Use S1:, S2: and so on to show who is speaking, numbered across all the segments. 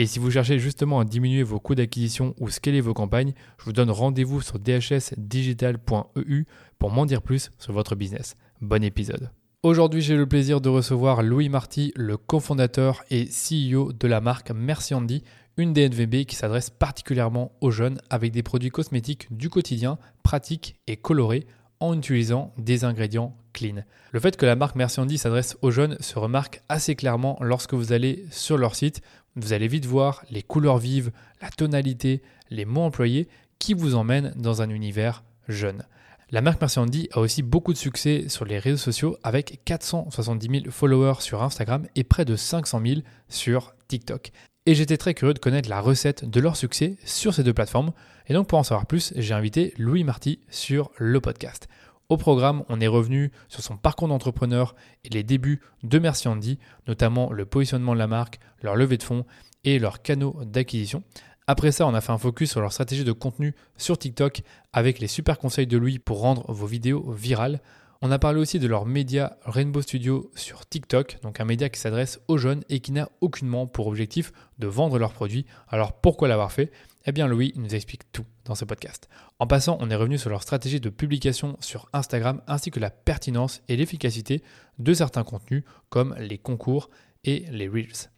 S1: Et si vous cherchez justement à diminuer vos coûts d'acquisition ou scaler vos campagnes, je vous donne rendez-vous sur dhsdigital.eu pour m'en dire plus sur votre business. Bon épisode. Aujourd'hui, j'ai le plaisir de recevoir Louis Marty, le cofondateur et CEO de la marque Merci Andy, une DNVB qui s'adresse particulièrement aux jeunes avec des produits cosmétiques du quotidien, pratiques et colorés en utilisant des ingrédients clean. Le fait que la marque Merci Andy s'adresse aux jeunes se remarque assez clairement lorsque vous allez sur leur site. Vous allez vite voir les couleurs vives, la tonalité, les mots employés qui vous emmènent dans un univers jeune. La marque Merci a aussi beaucoup de succès sur les réseaux sociaux avec 470 000 followers sur Instagram et près de 500 000 sur TikTok. Et j'étais très curieux de connaître la recette de leur succès sur ces deux plateformes. Et donc pour en savoir plus, j'ai invité Louis Marty sur le podcast. Au programme, on est revenu sur son parcours d'entrepreneur et les débuts de Merci Andy, notamment le positionnement de la marque, leur levée de fonds et leurs canaux d'acquisition. Après ça, on a fait un focus sur leur stratégie de contenu sur TikTok avec les super conseils de Louis pour rendre vos vidéos virales. On a parlé aussi de leur média Rainbow Studio sur TikTok, donc un média qui s'adresse aux jeunes et qui n'a aucunement pour objectif de vendre leurs produits. Alors pourquoi l'avoir fait? Eh bien Louis nous explique tout dans ce podcast. En passant, on est revenu sur leur stratégie de publication sur Instagram ainsi que la pertinence et l'efficacité de certains contenus comme les concours et les Reels.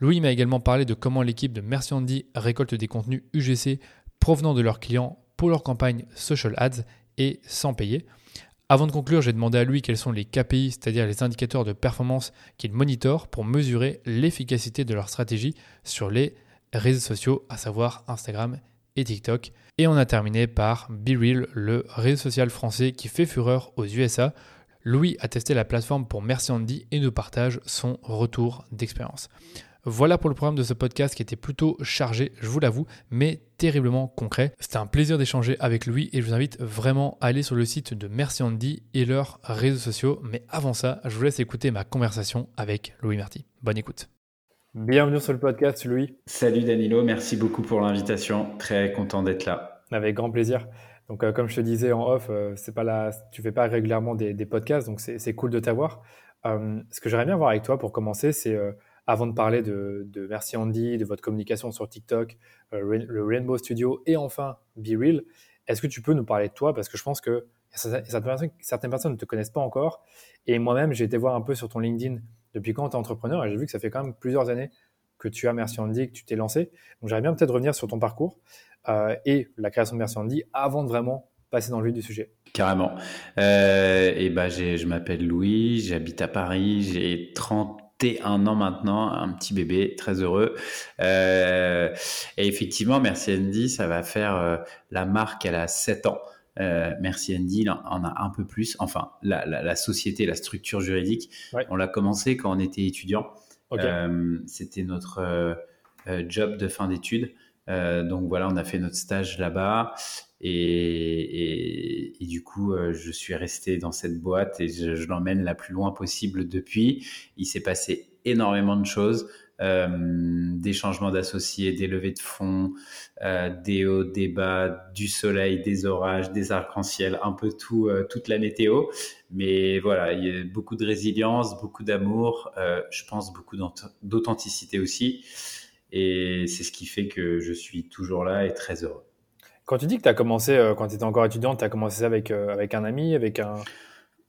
S1: Louis m'a également parlé de comment l'équipe de Merci Andy récolte des contenus UGC provenant de leurs clients pour leur campagne Social Ads et sans payer. Avant de conclure, j'ai demandé à lui quels sont les KPI, c'est-à-dire les indicateurs de performance qu'ils monitorent pour mesurer l'efficacité de leur stratégie sur les réseaux sociaux, à savoir Instagram et TikTok. Et on a terminé par BeReal, le réseau social français qui fait fureur aux USA. Louis a testé la plateforme pour Merci Andy et nous partage son retour d'expérience. Voilà pour le programme de ce podcast qui était plutôt chargé, je vous l'avoue, mais terriblement concret. C'était un plaisir d'échanger avec lui et je vous invite vraiment à aller sur le site de Merci Andy et leurs réseaux sociaux. Mais avant ça, je vous laisse écouter ma conversation avec Louis Marty. Bonne écoute. Bienvenue sur le podcast, Louis.
S2: Salut Danilo, merci beaucoup pour l'invitation. Très content d'être là.
S1: Avec grand plaisir. Donc, euh, comme je te disais en off, euh, c'est pas là, tu fais pas régulièrement des, podcasts, donc c'est cool de t'avoir. Euh, ce que j'aimerais bien voir avec toi pour commencer, c'est avant de parler de, Merci Andy, de votre communication sur TikTok, euh, le Rainbow Studio et enfin Be Real, est-ce que tu peux nous parler de toi? Parce que je pense que certaines personnes, ne te connaissent pas encore. Et moi-même, j'ai été voir un peu sur ton LinkedIn depuis quand tu es entrepreneur et j'ai vu que ça fait quand même plusieurs années que tu as Merci Andy, que tu t'es lancé. Donc j'aimerais bien peut-être revenir sur ton parcours euh, et la création de Merci Andy avant de vraiment passer dans le vif du sujet.
S2: Carrément. Euh, et ben, je m'appelle Louis, j'habite à Paris, j'ai 30 un an maintenant, un petit bébé, très heureux. Euh, et effectivement, Merci Andy, ça va faire euh, la marque, elle a 7 ans. Euh, Merci Andy en a un peu plus. Enfin, la, société, la structure juridique, on l'a commencé quand on était étudiant. C'était notre job de fin d'études. Donc voilà, on a fait notre stage là-bas. Et, du coup, euh, je suis resté dans cette boîte et je, l'emmène la plus loin possible depuis. Il s'est passé énormément de choses. Euh, des changements d'associés, des levées de fonds, euh, des hauts, des bas, du soleil, des orages, des arcs-en-ciel, un peu tout, toute la météo. Mais voilà, il y a beaucoup de résilience, beaucoup d'amour, je pense beaucoup d'authenticité aussi. Et c'est ce qui fait que je suis toujours là et très heureux.
S1: Quand tu dis que tu as commencé, euh, quand tu étais encore étudiant, tu as commencé ça avec, euh, avec un ami, avec un...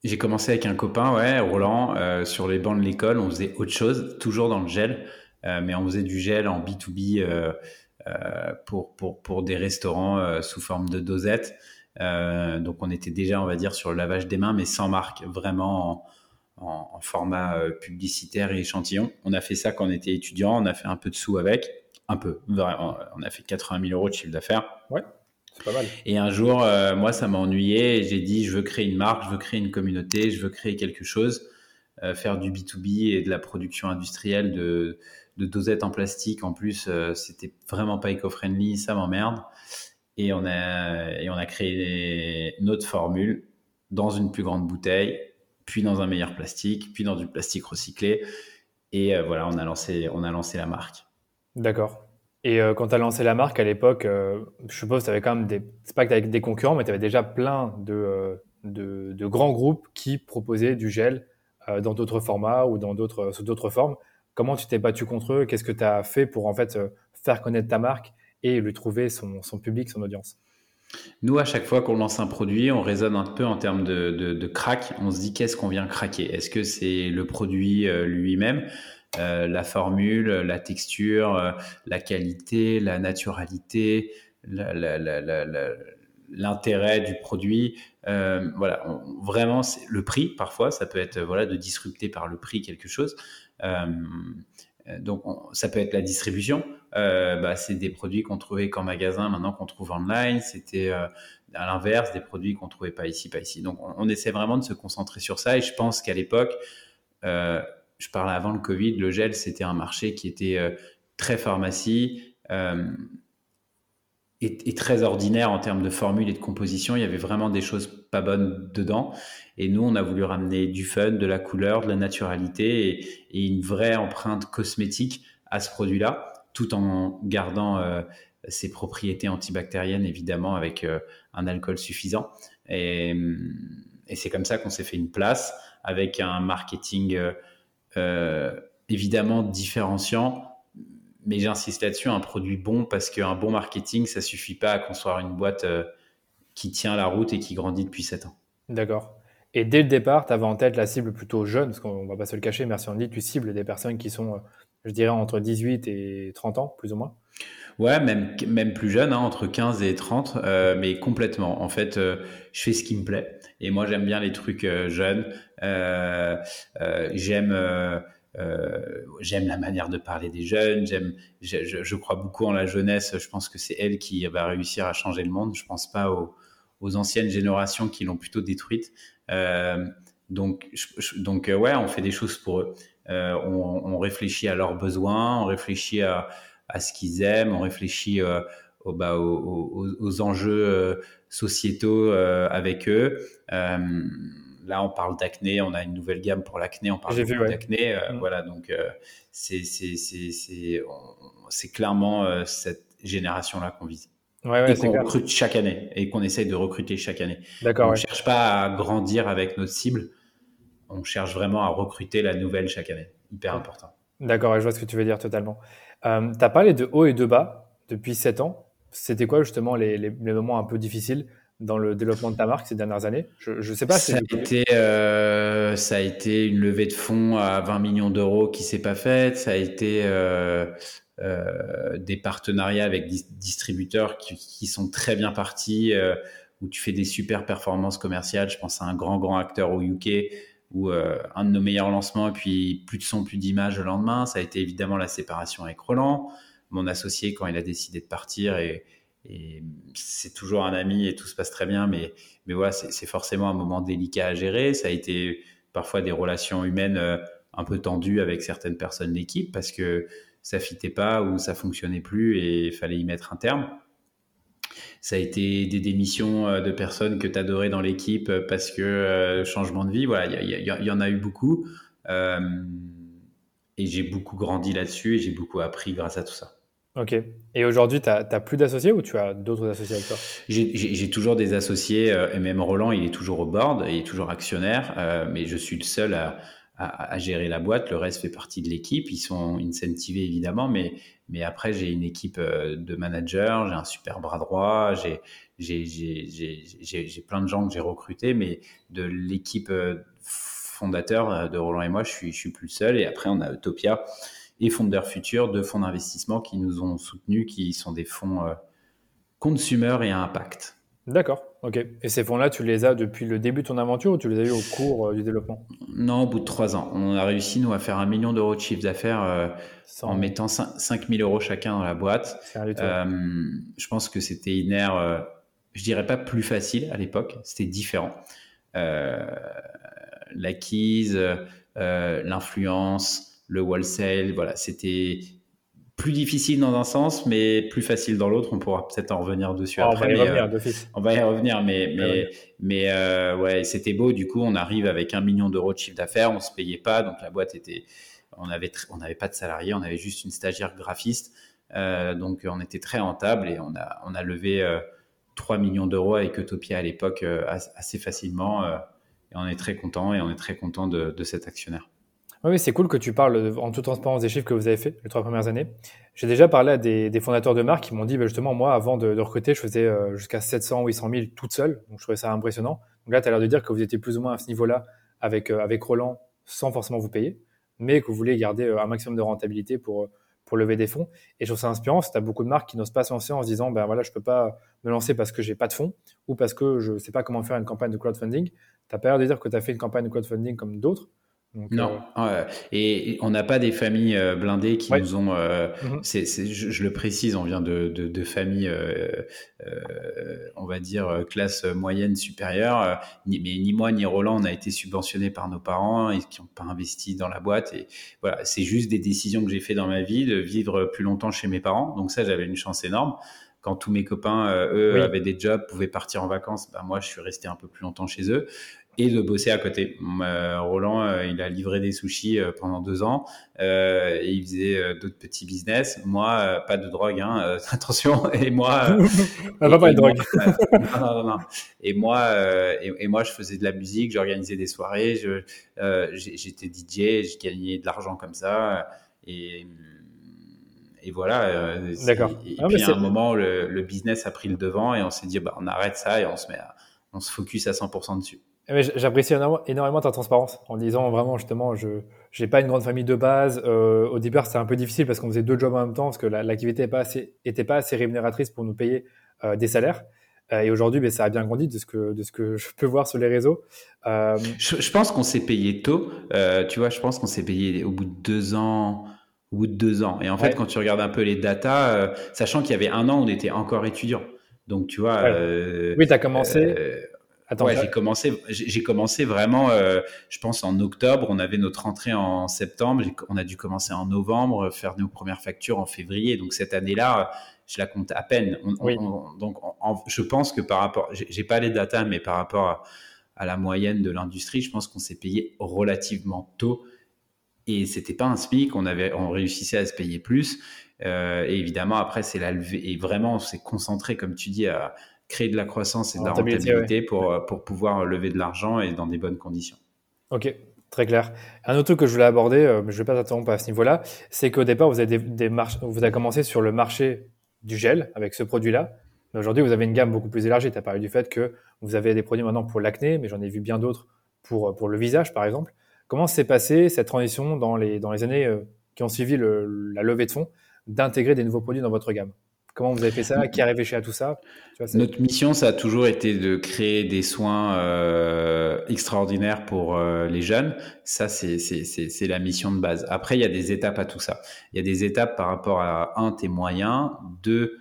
S2: J'ai commencé avec un copain, ouais, Roland, euh, sur les bancs de l'école. On faisait autre chose, toujours dans le gel, mais on faisait du gel en B2B pour, pour, pour des restaurants sous forme de dosettes. donc on était déjà, on va dire, sur le lavage des mains, mais sans marque, vraiment en, format publicitaire et échantillon. On a fait ça quand on était étudiant, on a fait un peu de sous avec, un peu. On a fait 80 000 euros de chiffre d'affaires.
S1: Ouais. C'est pas mal.
S2: Et un jour, moi, ça m'a ennuyé. J'ai dit, je veux créer une marque, je veux créer une communauté, je veux créer quelque chose. Euh, faire du B2B et de la production industrielle de, dosettes en plastique, en plus, euh, c'était vraiment pas éco-friendly, ça m'emmerde. Et on a, et on a créé notre formule dans une plus grande bouteille, puis dans un meilleur plastique, puis dans du plastique recyclé. Et euh, voilà, on a lancé, on a lancé la marque.
S1: D'accord. Et quand tu as lancé la marque à l'époque, je suppose que tu avais quand même des. C'est pas que tu avais des concurrents, mais tu avais déjà plein de, de, de, grands groupes qui proposaient du gel euh, dans d'autres formats ou dans d'autres, sous d'autres formes. Comment tu t'es battu contre eux? Qu'est-ce que tu as fait pour en fait euh, faire connaître ta marque et lui trouver son, son public, son audience?
S2: Nous, à chaque fois qu'on lance un produit, on raisonne un peu en termes de, de, crack. On se dit qu'est-ce qu'on vient craquer? Est-ce que c'est le produit euh, lui-même, la formule, la texture, la qualité, la naturalité, l'intérêt du produit. Euh, voilà, vraiment, le prix, parfois, ça peut être voilà, de disrupter par le prix quelque chose. Euh, donc, ça peut être la distribution. Euh, bah, c'est des produits qu'on trouvait qu'en magasin, maintenant qu'on trouve online. C'était à l'inverse, des produits qu'on trouvait pas ici, pas ici. Donc, on, essaie vraiment de se concentrer sur ça. Et je pense qu'à l'époque, je parlais avant le Covid, le gel, c'était un marché qui était très pharmacie est, très ordinaire en termes de formule et de composition. Il y avait vraiment des choses pas bonnes dedans. Et nous, on a voulu ramener du fun, de la couleur, de la naturalité et, une vraie empreinte cosmétique à ce produit-là, tout en gardant euh, ses propriétés antibactériennes, évidemment, avec euh, un alcool suffisant. Et, c'est comme ça qu'on s'est fait une place avec un marketing euh, évidemment différenciant mais j'insiste là-dessus, un produit bon, parce qu'un bon marketing, ça suffit pas à construire une boîte qui tient la route et qui grandit depuis 7 ans.
S1: D'accord. Et dès le départ, tu avais en tête la cible plutôt jeune, parce qu'on va pas se le cacher, merci Andy, tu cibles des personnes qui sont, je dirais, entre 18 et 30 ans, plus ou moins
S2: Ouais, même, même plus jeune, hein, entre 15 et 30, euh, mais complètement. En fait, je fais ce qui me plaît. Et moi, j'aime bien les trucs jeunes. j'aime euh, j'aime la manière de parler des jeunes. J'aime, je, je, crois beaucoup en la jeunesse. Je pense que c'est elle qui va réussir à changer le monde. Je pense pas aux, anciennes générations qui l'ont plutôt détruite. Euh, donc, donc euh, ouais, on fait des choses pour eux. Euh, on, on, réfléchit à leurs besoins, on réfléchit à, à ce qu'ils aiment, on réfléchit euh, au, bah, aux, aux, aux, enjeux sociétaux avec eux. Là, on parle d'acné, on a une nouvelle gamme pour l'acné, on parle d'acné. Euh, mm. Voilà, donc euh, c'est clairement euh, cette génération-là qu'on vise.
S1: Ouais,
S2: et qu'on recrute chaque année et qu'on essaye de recruter chaque année.
S1: D'accord.
S2: On ne cherche pas à grandir avec notre cible, on cherche vraiment à recruter la nouvelle chaque année. Hyper important.
S1: D'accord, je vois ce que tu veux dire totalement. tu as parlé de haut et de bas depuis 7 ans. C'était quoi justement les, les, moments un peu difficiles dans le développement de ta marque ces dernières années? Je ne sais pas.
S2: Ça a, été, euh, ça a été une levée de fonds à 20 millions d'euros qui s'est pas faite. Ça a été euh, euh, des partenariats avec des distributeurs qui, qui, sont très bien partis, euh, où tu fais des super performances commerciales. Je pense à un grand, grand acteur au UK, où euh, un de nos meilleurs lancements, et puis plus de son, plus d'images le lendemain. Ça a été évidemment la séparation avec Roland, mon associé, quand il a décidé de partir. et c'est toujours un ami et tout se passe très bien, mais, mais voilà, c'est forcément un moment délicat à gérer. Ça a été parfois des relations humaines euh, un peu tendues avec certaines personnes de l'équipe parce que ça fitait pas ou ça fonctionnait plus et il fallait y mettre un terme. Ça a été des démissions euh, de personnes que tu adorais dans l'équipe parce que euh, changement de vie, voilà, il y, y, en a eu beaucoup. et j'ai beaucoup grandi là-dessus et j'ai beaucoup appris grâce à tout ça.
S1: Ok. Et aujourd'hui, tu n'as plus d'associés ou tu as d'autres associés avec toi?
S2: J'ai toujours des associés, euh, et même Roland, il est toujours au board, il est toujours actionnaire, euh, mais je suis le seul à, à, gérer la boîte. Le reste fait partie de l'équipe. Ils sont incentivés évidemment, mais, mais après, j'ai une équipe euh, de managers, j'ai un super bras droit, j'ai plein de gens que j'ai recrutés, mais de l'équipe fondateur de Roland et moi, je suis, je suis plus seul. Et après, on a Utopia et Fondeurs Futurs, deux fonds d'investissement qui nous ont soutenus, qui sont des fonds euh, consumer et à impact.
S1: D'accord, ok. Et ces fonds-là, tu les as depuis le début de ton aventure ou tu les as eu au cours euh, du développement?
S2: Non, au bout de trois ans. On a réussi, nous, à faire un million d'euros de chiffre d'affaires euh, en mettant 5 000 euros chacun dans la boîte. Euh, je pense que c'était une ère, je dirais pas plus facile à l'époque, c'était différent. L'acquise, l'influence, le wholesale, voilà, c'était plus difficile dans un sens, mais plus facile dans l'autre. On pourra peut-être en revenir dessus
S1: ah,
S2: après.
S1: On va y revenir,
S2: euh, On va y revenir, mais, mais, mais euh, ouais, c'était beau. Du coup, on arrive avec un million d'euros de chiffre d'affaires. On se payait pas, donc la boîte était. On avait, on n'avait pas de salariés, on avait juste une stagiaire graphiste. Euh, donc, on était très rentable et on a, on a levé 3 millions d'euros avec Utopia à l'époque assez facilement. et on est très content et on est très content de, de cet actionnaire.
S1: Oui, c'est cool que tu parles en toute transparence des chiffres que vous avez fait les trois premières années. J'ai déjà parlé à des, fondateurs de marques qui m'ont dit, bah, justement, moi, avant de, recruter, je faisais euh, jusqu'à 700 ou 800 000 toute seule. Donc, je trouvais ça impressionnant. Donc là, tu as l'air de dire que vous étiez plus ou moins à ce niveau-là avec, euh, avec Roland sans forcément vous payer, mais que vous voulez garder euh, un maximum de rentabilité pour, pour lever des fonds. Et je trouve ça inspirant, que tu as beaucoup de marques qui n'osent pas se lancer en se disant, ben voilà, je peux pas me lancer parce que j'ai pas de fonds ou parce que je sais pas comment faire une campagne de crowdfunding. Tu n'as pas l'air de dire que tu as fait une campagne de crowdfunding comme d'autres
S2: non, euh, et on n'a pas des familles euh, blindées qui nous ont. Euh, mhm. je, le précise, on vient de, de, familles, on va dire classe moyenne supérieure. Ni, mais ni moi ni Roland, on a été subventionnés par nos parents et qui n'ont pas investi dans la boîte. Et voilà, c'est juste des décisions que j'ai fait dans ma vie de vivre plus longtemps chez mes parents. Donc ça, j'avais une chance énorme quand tous mes copains, eux, avaient des jobs, pouvaient partir en vacances, bah, moi, je suis resté un peu plus longtemps chez eux et de bosser à côté. Roland, euh, il a livré des sushis euh, pendant deux ans euh, et il faisait d'autres petits business. Moi, pas de drogue, hein, attention. Et moi,
S1: pas de drogue.
S2: non, non, non, Et moi, et, moi, je faisais de la musique, j'organisais des soirées, j'étais DJ, j'ai gagné de l'argent comme ça. Et, et voilà.
S1: D'accord.
S2: Et, puis à un moment, le, le, business a pris le devant et on s'est dit, bah, on arrête ça et on se met, on se focus à 100% dessus.
S1: Eh j'apprécie énormément ta transparence en disant vraiment justement, je n'ai pas une grande famille de base. Euh, au début, c'était un peu difficile parce qu'on faisait deux jobs en même temps, parce que l'activité n'était pas, assez, était pas assez rémunératrice pour nous payer euh, des salaires. Euh, et aujourd'hui, ben, ça a bien grandi de ce, que, de ce que je peux voir sur les réseaux.
S2: Je, je, pense qu'on s'est payé tôt. tu vois, je pense qu'on s'est payé au bout de deux ans. Au bout de deux ans. Et en fait, quand tu regardes un peu les datas, sachant qu'il y avait un an on était encore étudiant. Donc, tu vois.
S1: oui, tu as commencé
S2: Attends, ouais, j'ai commencé, j'ai commencé vraiment, euh, je pense en octobre. On avait notre entrée en septembre. On a dû commencer en novembre, faire nos premières factures en février. Donc cette année-là, je la compte à peine. donc je pense que par rapport, j'ai pas les datas, mais par rapport à, la moyenne de l'industrie, je pense qu'on s'est payé relativement tôt. Et c'était pas un SMIC, on avait, on réussissait à se payer plus. Euh, et évidemment, après, c'est la levée. Et vraiment, on s'est concentré, comme tu dis, à, créer de la croissance et de la rentabilité pour, euh, pour pouvoir lever de l'argent et dans des bonnes conditions.
S1: Ok, Très clair. Un autre truc que je voulais aborder, euh, mais je ne vais pas t'interrompre à ce niveau-là, c'est qu'au départ, vous avez, des, vous avez commencé sur le marché du gel avec ce produit-là. Mais aujourd'hui, vous avez une gamme beaucoup plus élargie. Tu as parlé du fait que vous avez des produits maintenant pour l'acné, mais j'en ai vu bien d'autres pour, pour le visage, par exemple. Comment s'est passée cette transition dans les, dans les années euh, qui ont suivi la levée de fonds d'intégrer des nouveaux produits dans votre gamme? Comment vous avez fait ça? Qui a réfléchi à tout ça?
S2: Notre mission, ça a toujours été de créer des soins euh, extraordinaires pour euh, les jeunes. Ça, c'est la mission de base. Après, il y a des étapes à tout ça. Il y a des étapes par rapport à, un, tes moyens, deux,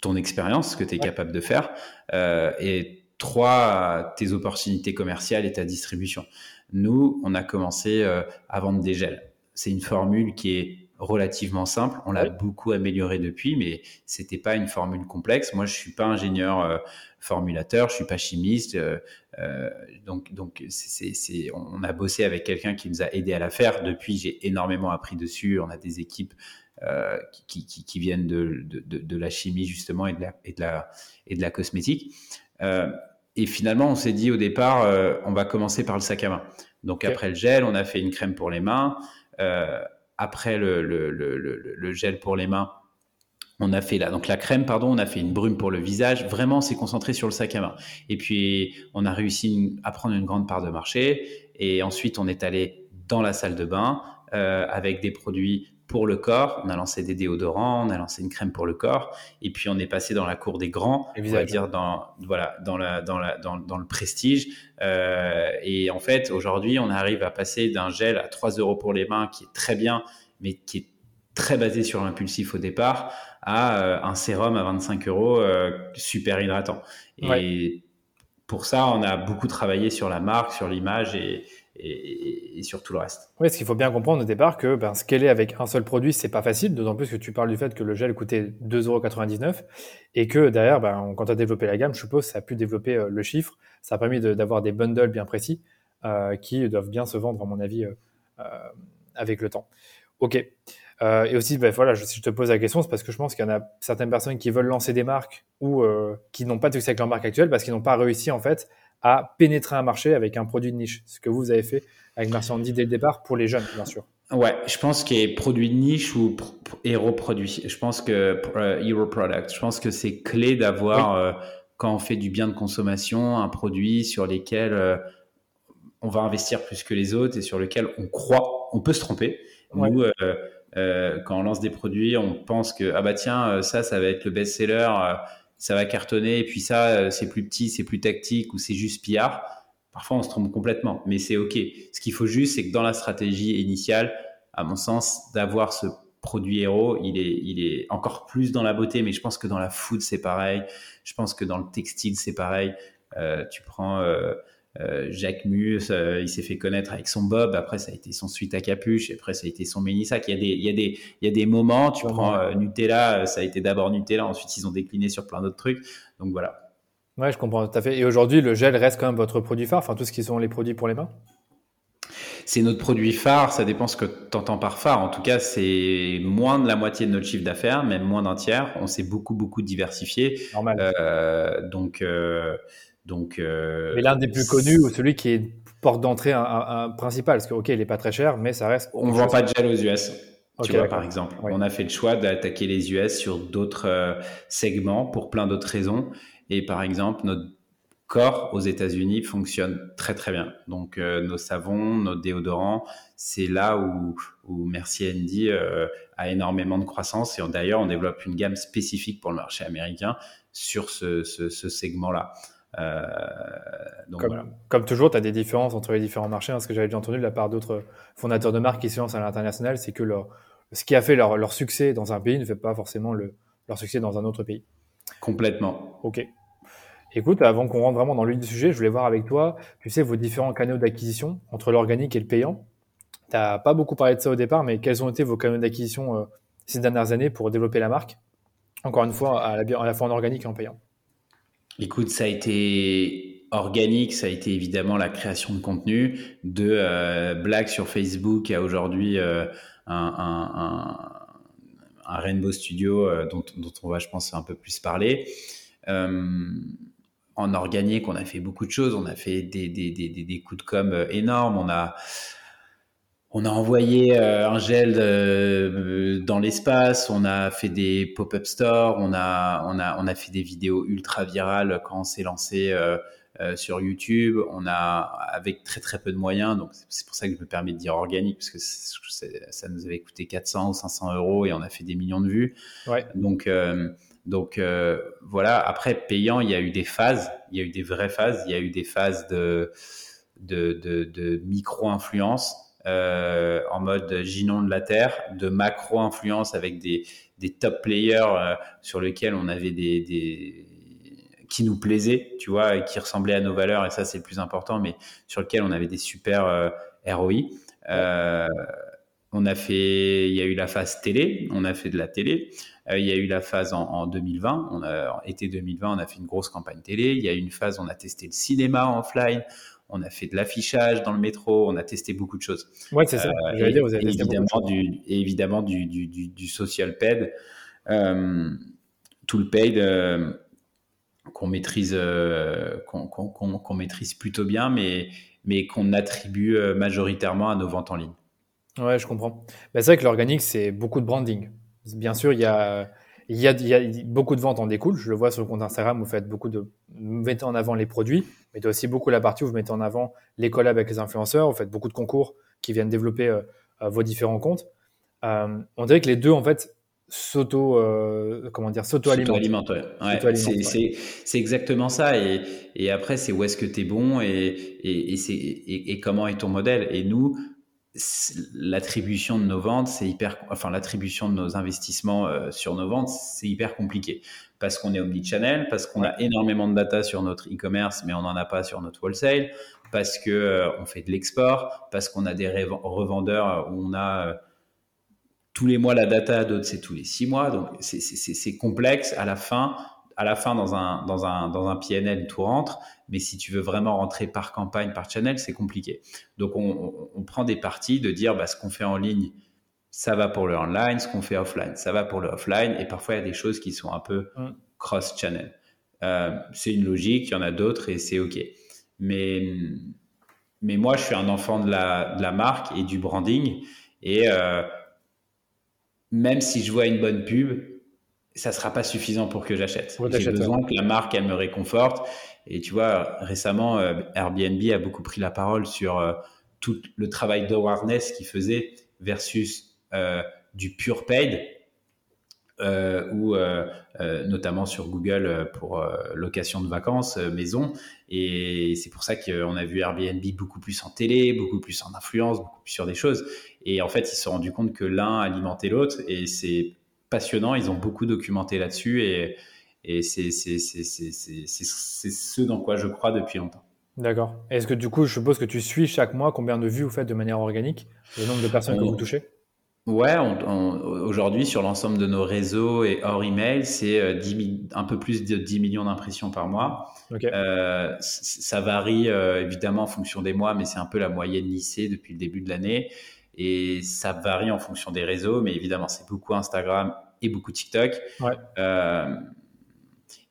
S2: ton expérience, ce que tu es capable de faire, euh, et trois, tes opportunités commerciales et ta distribution. Nous, on a commencé à vendre des gels. C'est une formule qui est relativement simple. On l'a beaucoup amélioré depuis, mais c'était pas une formule complexe. Moi, je suis pas ingénieur euh, formulateur, je suis pas chimiste, euh, euh, donc donc c'est, on a bossé avec quelqu'un qui nous a aidé à la faire. Depuis, j'ai énormément appris dessus. On a des équipes qui, qui, qui, viennent de, de, de, la chimie justement et de la et de la et de la cosmétique. et finalement, on s'est dit au départ, on va commencer par le sac à main. Donc après le gel, on a fait une crème pour les mains. Euh, après le, gel pour les mains, on a fait là, donc la crème, pardon, on a fait une brume pour le visage. Vraiment, c'est concentré sur le sac à main. Et puis, on a réussi à prendre une grande part de marché. Et ensuite, on est allé dans la salle de bain euh, avec des produits pour le corps. On a lancé des déodorants, on a lancé une crème pour le corps, et puis on est passé dans la cour des grands, on va dire dans voilà dans la dans la dans, dans le prestige. Euh, et en fait, aujourd'hui, on arrive à passer d'un gel à 3 euros pour les mains, qui est très bien, mais qui est très basé sur l'impulsif au départ, à euh, un sérum à 25 euros euh, super hydratant. Et pour ça, on a beaucoup travaillé sur la marque, sur l'image et, et, sur tout le reste.
S1: Oui, ce qu'il faut bien comprendre au départ que ben, scaler avec un seul produit, c'est pas facile, d'autant plus que tu parles du fait que le gel coûtait 2,99€ et que derrière, ben, quand tu as développé la gamme, je suppose, ça a pu développer euh, le chiffre, ça a permis d'avoir des bundles bien précis euh, qui doivent bien se vendre, à mon avis, euh, avec le temps. Ok. et aussi, ben, voilà, si je te pose la question, c'est parce que je pense qu'il y en a certaines personnes qui veulent lancer des marques ou qui n'ont pas de succès avec leur marque actuelle parce qu'ils n'ont pas réussi en fait à pénétrer un marché avec un produit de niche. Ce que vous avez fait avec Andy dès le départ pour les jeunes, bien sûr.
S2: Ouais, je pense qu'il y a produit de niche ou héros produit. Je pense que euh, hero product. Je pense que c'est clé d'avoir euh, quand on fait du bien de consommation un produit sur lesquels euh, on va investir plus que les autres et sur lequel on croit. On peut se tromper. Nous, quand on lance des produits, on pense que ah bah tiens ça ça va être le best-seller ça va cartonner, et puis ça, euh, c'est plus petit, c'est plus tactique, ou c'est juste pillard. Parfois, on se trompe complètement, mais c'est OK. Ce qu'il faut juste, c'est que dans la stratégie initiale, à mon sens, d'avoir ce produit héros, il est, il est encore plus dans la beauté, mais je pense que dans la food, c'est pareil. Je pense que dans le textile, c'est pareil. Euh, tu prends euh, euh, Jacques Mus, euh, il s'est fait connaître avec son Bob. Après, ça a été son suite à capuche. Et après, ça a été son Ménissac. Il y a des, il y a des, il y a des moments. Tu prends euh, Nutella, ça a été d'abord Nutella. Ensuite, ils ont décliné sur plein d'autres trucs. Donc voilà.
S1: Ouais, je comprends tout à fait. Et aujourd'hui, le gel reste quand même votre produit phare. Enfin, tout ce qui sont les produits pour les mains.
S2: C'est notre produit phare. Ça dépend ce que tu entends par phare. En tout cas, c'est moins de la moitié de notre chiffre d'affaires, même moins d'un tiers. On s'est beaucoup, beaucoup diversifié. Normal. donc, donc,
S1: euh, mais l'un des plus connus ou celui qui est porte d'entrée un, principal, parce que ok, il n'est pas très cher, mais ça reste.
S2: On ne vend pas de gel aux US. tu vois, par exemple, on a fait le choix d'attaquer les US sur d'autres euh, segments pour plein d'autres raisons. Et par exemple, notre corps aux États-Unis fonctionne très très bien. Donc euh, nos savons, nos déodorants, c'est là où, où Merci Andy a énormément de croissance. Et d'ailleurs, on développe une gamme spécifique pour le marché américain sur ce, ce, ce segment-là. Euh,
S1: comme, toujours, tu as des différences entre les différents marchés. Hein. ce que j'avais déjà entendu de la part d'autres fondateurs de marques qui se lancent à l'international, c'est que leur, ce qui a fait leur, leur, succès dans un pays ne fait pas forcément le, leur succès dans un autre pays.
S2: Complètement.
S1: Ok. Écoute, avant qu'on rentre vraiment dans l'huile du sujet, je voulais voir avec toi, tu sais, vos différents canaux d'acquisition entre l'organique et le payant. Tu n'as pas beaucoup parlé de ça au départ, mais quels ont été vos canaux d'acquisition euh, ces dernières années pour développer la marque? Encore une fois, à la, à la fois en organique et en payant.
S2: Écoute, ça a été organique, ça a été évidemment la création de contenu, de euh, blagues sur Facebook à aujourd'hui euh, un, Rainbow Studio euh, dont, on va, je pense, un peu plus parler. en organique, on a fait beaucoup de choses. On a fait des coups de com énormes. On a on a envoyé euh, un gel euh, dans l'espace, on a fait des pop-up stores, on a, on, a, on a fait des vidéos ultra virales quand on s'est lancé euh, sur YouTube. On a, avec très très peu de moyens, donc c'est pour ça que je me permets de dire organique, parce que ça nous avait coûté 400 ou 500 euros et on a fait des millions de vues. Donc, donc voilà, après payant, il y a eu des phases, il y a eu des vraies phases, il y a eu des phases de, de, de, de micro-influence euh, en mode ginon de la Terre, de macro-influence avec des, des top players euh, sur lesquels on avait des, qui nous plaisaient, tu vois, et qui ressemblaient à nos valeurs, et ça c'est le plus important, mais sur lesquels on avait des super euh, ROI. on a fait, il y a eu la phase télé, on a fait de la télé. il y a eu la phase en, en 2020, on a, été 2020, on a fait une grosse campagne télé. Il y a eu une phase, on a testé le cinéma offline on a fait de l'affichage dans le métro, on a testé beaucoup de choses.
S1: Oui, c'est ça.
S2: Euh, dire, vous avez évidemment, du, évidemment du, du, du, social paid, euh, tout le paid euh, qu'on maîtrise, qu'on maîtrise plutôt bien, mais, mais qu'on attribue majoritairement à nos ventes en ligne.
S1: Ouais, je comprends. Bah, c'est vrai que l'organique, c'est beaucoup de branding. Bien sûr, il y a il y, a, il y, a, beaucoup de ventes en découle. Je le vois sur le compte Instagram. Vous faites beaucoup de, vous mettez en avant les produits, il aussi beaucoup la partie où vous mettez en avant les collabs avec les influenceurs. Vous faites beaucoup de concours qui viennent développer euh, euh, vos différents comptes. on dirait que les deux, en fait, s'auto euh, comment dire s'auto alimente
S2: c'est exactement ça. Et, et après c'est où est-ce que tu es bon et, et, et, et, comment est ton modèle. Et nous l'attribution de nos ventes c'est hyper enfin l'attribution de nos investissements euh, sur nos ventes c'est hyper compliqué parce qu'on est omnichannel parce qu'on a énormément de data sur notre e-commerce mais on n'en a pas sur notre wholesale parce que euh, on fait de l'export parce qu'on a des revendeurs où on a tous les mois la data, d'autres c'est tous les six mois. Donc c'est complexe. À la fin, à la fin dans un dans un dans un PNL tout rentre, mais si tu veux vraiment rentrer par campagne, par channel, c'est compliqué. Donc on, on, prend des parties de dire bah, ce qu'on fait en ligne, ça va pour le online, ce qu'on fait offline, ça va pour le offline, et parfois il y a des choses qui sont un peu mm. cross channel. Euh, c'est une logique, il y en a d'autres et c'est ok. Mais mais moi je suis un enfant de la de la marque et du branding et euh, même si je vois une bonne pub, ça sera pas suffisant pour que j'achète. J'ai besoin que la marque elle me réconforte. Et tu vois, récemment, euh, Airbnb a beaucoup pris la parole sur tout le travail d'awareness qu'il faisait versus du pure paid, ou notamment sur Google pour location de vacances, maison. Et c'est pour ça qu'on a vu Airbnb beaucoup plus en télé, beaucoup plus en influence, beaucoup plus sur des choses. Et en fait, ils se sont rendus compte que l'un alimentait l'autre et c'est passionnant. Ils ont beaucoup documenté là-dessus et, et c'est ce dans quoi je crois depuis longtemps.
S1: D'accord. Est-ce que du coup, je suppose que tu suis chaque mois combien de vues vous faites de manière organique, le nombre de personnes que vous touchez?
S2: Ouais, aujourd'hui, sur l'ensemble de nos réseaux et hors email, c'est euh, un peu plus de 10 millions d'impressions par mois. Euh, ça varie euh, évidemment en fonction des mois, mais c'est un peu la moyenne lycée depuis le début de l'année. Et ça varie en fonction des réseaux, mais évidemment, c'est beaucoup Instagram et beaucoup TikTok. Euh,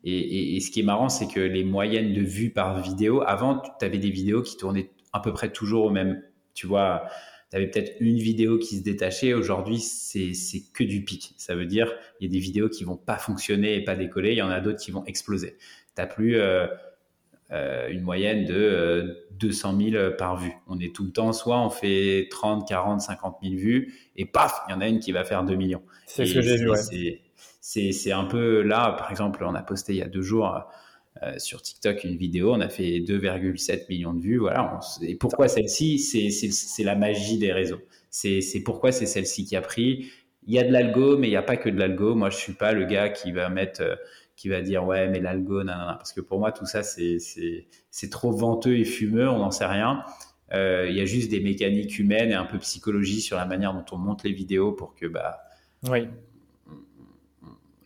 S2: et, ce qui est marrant, c'est que les moyennes de vues par vidéo, avant, tu avais des vidéos qui tournaient à peu près toujours au même. Tu vois, tu avais peut-être une vidéo qui se détachait. Aujourd'hui, c'est que du pic. Ça veut dire il y a des vidéos qui vont pas fonctionner et pas décoller. Il y en a d'autres qui vont exploser. Tu n'as plus. Euh, euh, une moyenne de 200 euh, 000 par vue. On est tout le temps, soit on fait 30, 40, 50 000 vues, et paf, il y en a une qui va faire 2 millions.
S1: C'est ce que j'ai vu,
S2: C'est un peu là, par exemple, on a posté il y a deux jours euh, sur TikTok une vidéo, on a fait 2,7 millions de vues. Voilà. et pourquoi celle-ci C'est la magie des réseaux. C'est pourquoi c'est celle-ci qui a pris. Il y a de l'algo, mais il n'y a pas que de l'algo. Moi, je suis pas le gars qui va mettre qui va dire ouais mais l'algo nanana parce que pour moi tout ça c'est c'est trop venteux et fumeux on n'en sait rien euh, il y a juste des mécaniques humaines et un peu psychologie sur la manière dont on monte les vidéos pour que bah
S1: oui.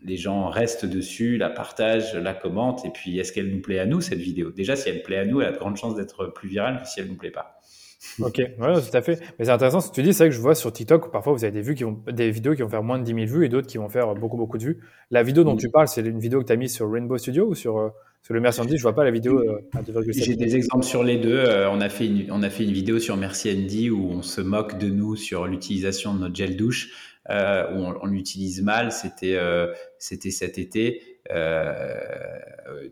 S2: Les gens restent dessus la partagent la commentent et puis est-ce qu'elle nous plaît à nous cette vidéo? Déjà si elle plaît à nous elle a de grandes chances d'être plus virale que si elle nous plaît pas
S1: Ok, ouais, tout à fait. Mais c'est intéressant ce que tu dis. C'est vrai que je vois sur TikTok, parfois vous avez des, vues qui vont, des vidéos qui vont faire moins de 10 000 vues et d'autres qui vont faire beaucoup, beaucoup de vues. La vidéo dont mm. tu parles, c'est une vidéo que tu as mise sur Rainbow Studio ou sur, euh, sur le Merci Andy Je vois pas la vidéo euh, à 2,7
S2: J'ai des exemples sur les deux. Euh, on, a fait une, on a fait une vidéo sur Merci Andy où on se moque de nous sur l'utilisation de notre gel douche, où on, l'utilise mal. C'était c'était cet été.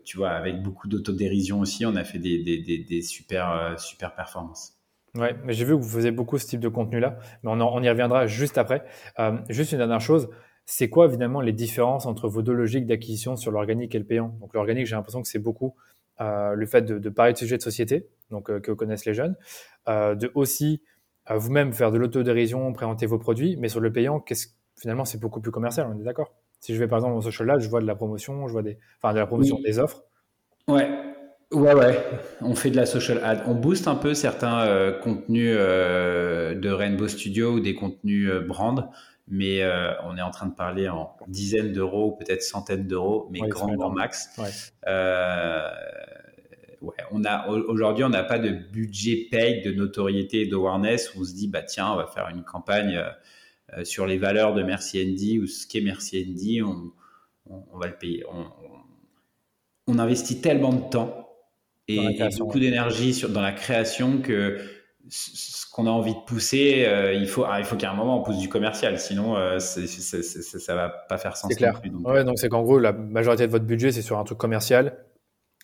S2: tu vois, avec beaucoup d'autodérision aussi, on a fait des, des, des, super, super performances.
S1: Ouais, mais j'ai vu que vous faisiez beaucoup ce type de contenu-là, mais on, y reviendra juste après. Euh, juste une dernière chose, c'est quoi évidemment les différences entre vos deux logiques d'acquisition sur l'organique et le payant? Donc l'organique, j'ai l'impression que c'est beaucoup euh, le fait de, parler de sujets de société, donc euh, que connaissent les jeunes, de aussi vous-même faire de l'autodérision, présenter vos produits, mais sur le payant, finalement c'est beaucoup plus commercial, on est d'accord? Si je vais par exemple au social là, je vois de la promotion, je vois des, enfin de la promotion des offres.
S2: Ouais, Ouais, ouais, on fait de la social ad. On booste un peu certains euh, contenus euh, de Rainbow Studio ou des contenus euh, brand, mais on est en train de parler en dizaines d'euros, peut-être centaines d'euros, mais grand, grand max. Ouais. Ouais on a aujourd'hui, on n'a pas de budget paid de notoriété et d'awareness où on se dit bah tiens, on va faire une campagne sur les valeurs de Merci Andy ou ce qu'est Merci Andy, on, on, on, va le payer. On, on investit tellement de temps et, beaucoup d'énergie dans la création que ce qu'on a envie de pousser, euh, il faut, ah, il faut qu'à un moment on pousse du commercial, sinon euh, ça ça va pas faire sens.
S1: C'est clair. donc ouais, donc c'est qu'en gros la majorité de votre budget c'est sur un truc commercial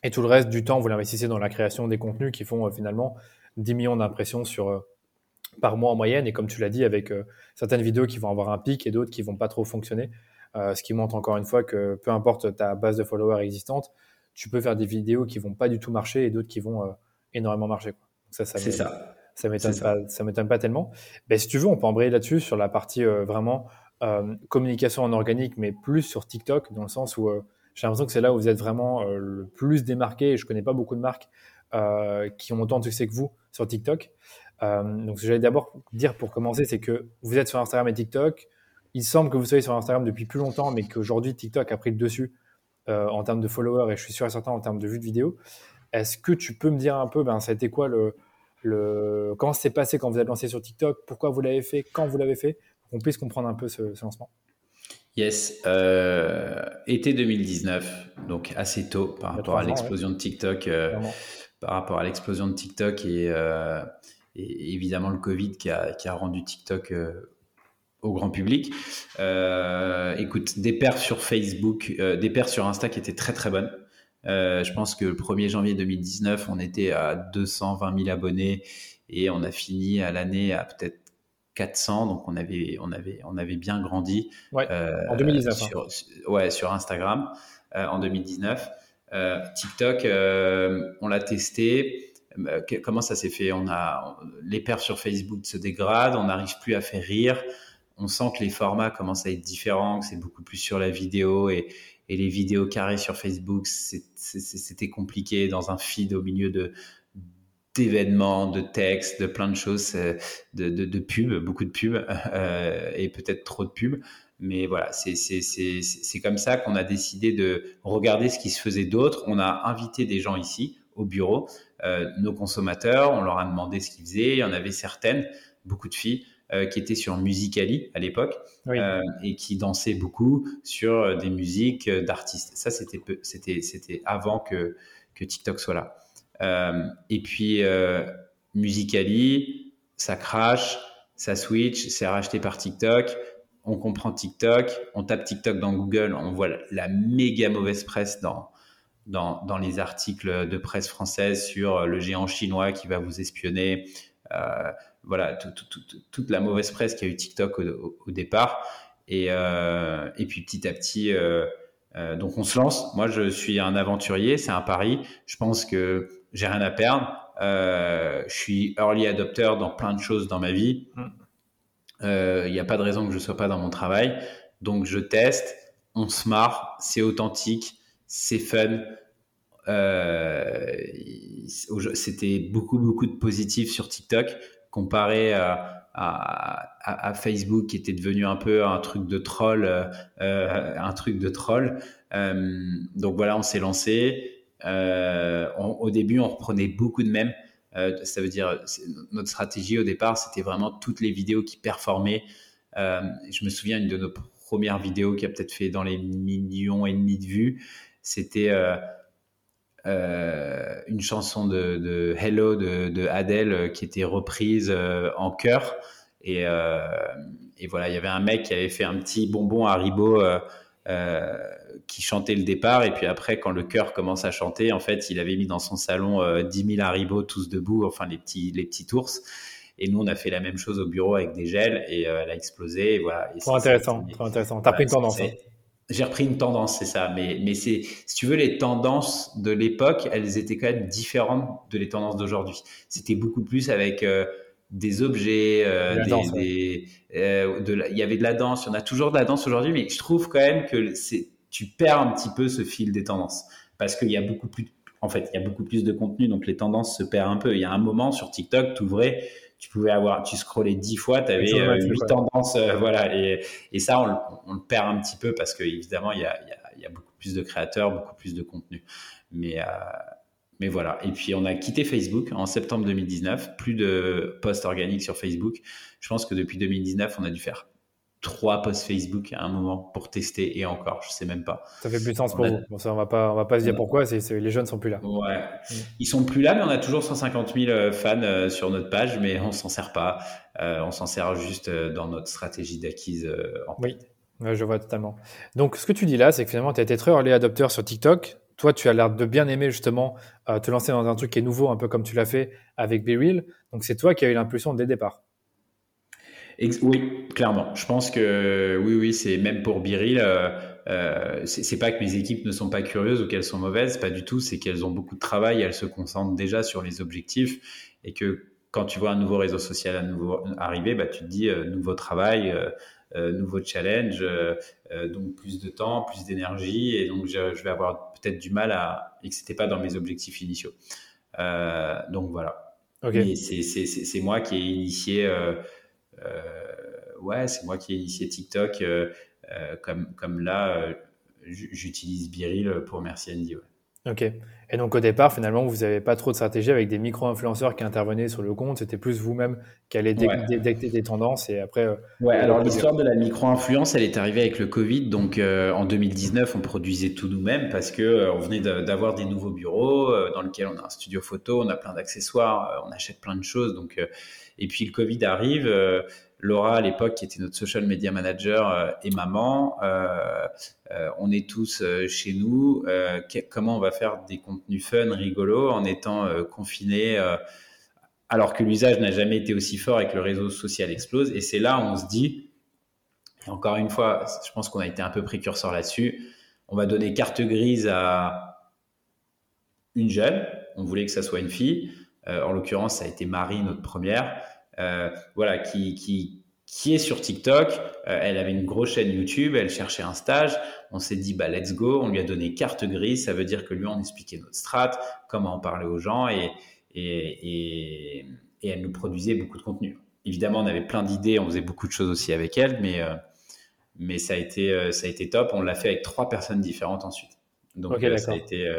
S1: et tout le reste du temps vous l'investissez dans la création des contenus qui font euh, finalement 10 millions d'impressions sur par mois en moyenne. Et comme tu l'as dit, avec certaines vidéos qui vont avoir un pic et d'autres qui vont pas trop fonctionner. ce qui montre encore une fois que peu importe ta base de followers existante, tu peux faire des vidéos qui vont pas du tout marcher et d'autres qui vont énormément marcher.
S2: Ça, ça c'est ça.
S1: Ça m'étonne pas, ça m'étonne pas tellement. Ben, si tu veux, on peut embrayer là-dessus sur la partie vraiment euh, communication en organique, mais plus sur TikTok, dans le sens où euh, j'ai l'impression que c'est là où vous êtes vraiment euh, le plus démarqué. Et je connais pas beaucoup de marques qui ont autant de succès que vous sur TikTok. donc, ce que j'allais d'abord dire pour commencer, c'est que vous êtes sur Instagram et TikTok. Il semble que vous soyez sur Instagram depuis plus longtemps, mais qu'aujourd'hui TikTok a pris le dessus en termes de followers et je suis sûr et certain en termes de vues de vidéos. Est-ce que tu peux me dire un peu, ben, ça a été quoi le, le comment s'est passé quand vous êtes lancé sur TikTok, pourquoi vous l'avez fait, quand vous l'avez fait, qu'on puisse comprendre un peu ce, lancement
S2: Yes, euh, été 2019, donc assez tôt par rapport à l'explosion de TikTok, euh, par rapport à l'explosion de TikTok et, euh, évidemment le Covid qui a, rendu TikTok au grand public. écoute, des paires sur Facebook, des paires sur Insta qui étaient très très bonnes. je pense que le 1er janvier 2019, on était à 220 000 abonnés et on a fini à l'année à peut-être 400, donc on avait, on avait, on avait bien grandi.
S1: Euh, en 2019.
S2: Sur, hein. Ouais, sur Instagram euh, en 2019. Euh, TikTok, on l'a testé. Comment ça s'est fait? On a les paires sur Facebook se dégradent, on n'arrive plus à faire rire. On sent que les formats commencent à être différents, que c'est beaucoup plus sur la vidéo et, et les vidéos carrées sur Facebook, c'était compliqué dans un feed au milieu de, d'événements, de textes, de plein de choses, euh, de, de, de pubs, beaucoup de pubs euh, et peut-être trop de pubs. Mais voilà, c'est comme ça qu'on a décidé de regarder ce qui se faisait d'autre. On a invité des gens ici au bureau, euh, nos consommateurs, on leur a demandé ce qu'ils faisaient. Il y en avait certaines, beaucoup de filles, euh, qui étaient sur Musicali à l'époque euh, et qui dansaient beaucoup sur des musiques d'artistes. Ça, c'était avant que, que TikTok soit là. Euh, et puis, euh, Musicali, ça crache, ça switch, c'est racheté par TikTok. On comprend TikTok, on tape TikTok dans Google, on voit la méga mauvaise presse dans, dans, dans, les articles de presse française sur le géant chinois qui va vous espionner. Euh, voilà, toute la mauvaise presse qui a eu TikTok au, départ. Et, euh, et, puis petit à petit, euh, euh, donc on se lance. Moi, je suis un aventurier, c'est un pari. Je pense que j'ai rien à perdre. Euh, je suis early adopter dans plein de choses dans ma vie. Il mm. n'y euh, a pas de raison que je ne sois pas dans mon travail. Donc je teste, on se marre, c'est authentique, c'est fun. Euh, c'était beaucoup beaucoup de positifs sur TikTok comparé à, à, à, Facebook qui était devenu un peu un truc de troll, un truc de troll. donc voilà, on s'est lancé. Euh, au début, on reprenait beaucoup de mèmes. Euh, ça veut dire, notre stratégie au départ, c'était vraiment toutes les vidéos qui performaient. Euh, je me souviens, une de nos premières vidéos qui a peut-être fait dans les millions et demi de vues, c'était une chanson de, Hello de, Adele qui était reprise en chœur. Et, voilà, il y avait un mec qui avait fait un petit bonbon à Ribot qui chantait le départ. Et puis après, quand le chœur commence à chanter, en fait, il avait mis dans son salon euh, 10 000 haribots tous debout, enfin les petits, les petits ours. Et nous, on a fait la même chose au bureau avec des gels et euh, elle a explosé. Et voilà.
S1: trop intéressant, trop intéressant. T'as pris une tendance. Hein.
S2: J'ai repris une tendance, c'est ça. Mais, mais c'est, si tu veux, les tendances de l'époque, elles étaient quand même différentes de les tendances d'aujourd'hui. C'était beaucoup plus avec euh, des objets, euh, des, euh, de il y avait de la danse. Il y en a toujours de la danse aujourd'hui, mais je trouve quand même que c'est tu perds un petit peu ce fil des tendances parce qu'il y a beaucoup plus, en fait, il y a beaucoup plus de contenu, donc les tendances se perdent un peu. Il y a un moment sur TikTok, tu tu pouvais avoir, tu scrollais dix fois, tu avais euh, huit tendances, euh, voilà, et, et ça, on, le perd un petit peu parce qu'évidemment, il y a, il y a, beaucoup plus de créateurs, beaucoup plus de contenu. Mais, euh, mais voilà. Et puis, on a quitté Facebook en septembre 2019, plus de posts organiques sur Facebook. Je pense que depuis 2019, on a dû faire trois posts Facebook à un moment pour tester et encore, je sais même pas.
S1: Ça fait plus de sens pour vous. Bon, ça, on va pas, on va pas se dire pourquoi. C'est, les jeunes sont plus là.
S2: Ouais, ils sont plus là, mais on a toujours 150 000 euh, fans euh, sur notre page, mais on s'en sert pas. Euh, on s'en sert juste dans notre stratégie d'acquise.
S1: En oui, je vois totalement. Donc, ce que tu dis là, c'est que finalement, tu as été très early adopteur sur TikTok. Toi, tu as l'air de bien aimer justement te lancer dans un truc qui est nouveau, un peu comme tu l'as fait avec BeReal. Donc, c'est toi qui as eu l'impulsion dès le départ.
S2: Oui, clairement. Je pense que oui, oui, c'est même pour Biril. Euh, euh, c'est pas que mes équipes ne sont pas curieuses ou qu'elles sont mauvaises, pas du tout. C'est qu'elles ont beaucoup de travail, elles se concentrent déjà sur les objectifs et que quand tu vois un nouveau réseau social à nouveau arriver, bah, tu te dis euh, nouveau travail, euh, nouveau challenge, donc plus de temps, plus d'énergie et donc je, vais avoir peut-être du mal à et que c'était pas dans mes objectifs initiaux. donc voilà. Okay. C'est moi qui ai initié ouais, c'est moi qui ai initié TikTok. Euh, euh, comme, comme là, euh, j'utilise Biril pour Merci Andy.
S1: Ok. Et donc au départ, finalement, vous n'avez pas trop de stratégie avec des micro-influenceurs qui intervenaient sur le compte. C'était plus vous-même qui allez détecter des tendances et après.
S2: ouais. Alors l'histoire de la micro-influence, elle est arrivée avec le Covid. Donc en 2019, on produisait tout nous-mêmes parce que on venait d'avoir des nouveaux bureaux dans lesquels on a un studio photo, on a plein d'accessoires, on achète plein de choses. Donc et puis le Covid arrive. Laura, à l'époque, qui était notre social media manager euh, et maman, euh, euh, on est tous chez nous. comment on va faire des contenus fun, rigolos, en étant confinés alors que l'usage n'a jamais été aussi fort et que le réseau social explose. Et c'est là où on se dit, encore une fois, je pense qu'on a été un peu précurseur là-dessus, on va donner carte grise à une jeune, on voulait que ça soit une fille, en l'occurrence ça a été Marie, notre première, euh, voilà, qui, qui, qui est sur TikTok. Euh, elle avait une grosse chaîne YouTube, elle cherchait un stage. On s'est dit, bah, let's go. On lui a donné carte grise. Ça veut dire que lui, on expliquait notre strat, comment en parler aux gens et, et, et, et, elle nous produisait beaucoup de contenu. Évidemment, on avait plein d'idées, on faisait beaucoup de choses aussi avec elle, mais, euh, mais ça, a été, ça a été top. On l'a fait avec trois personnes différentes ensuite. Donc, ça a été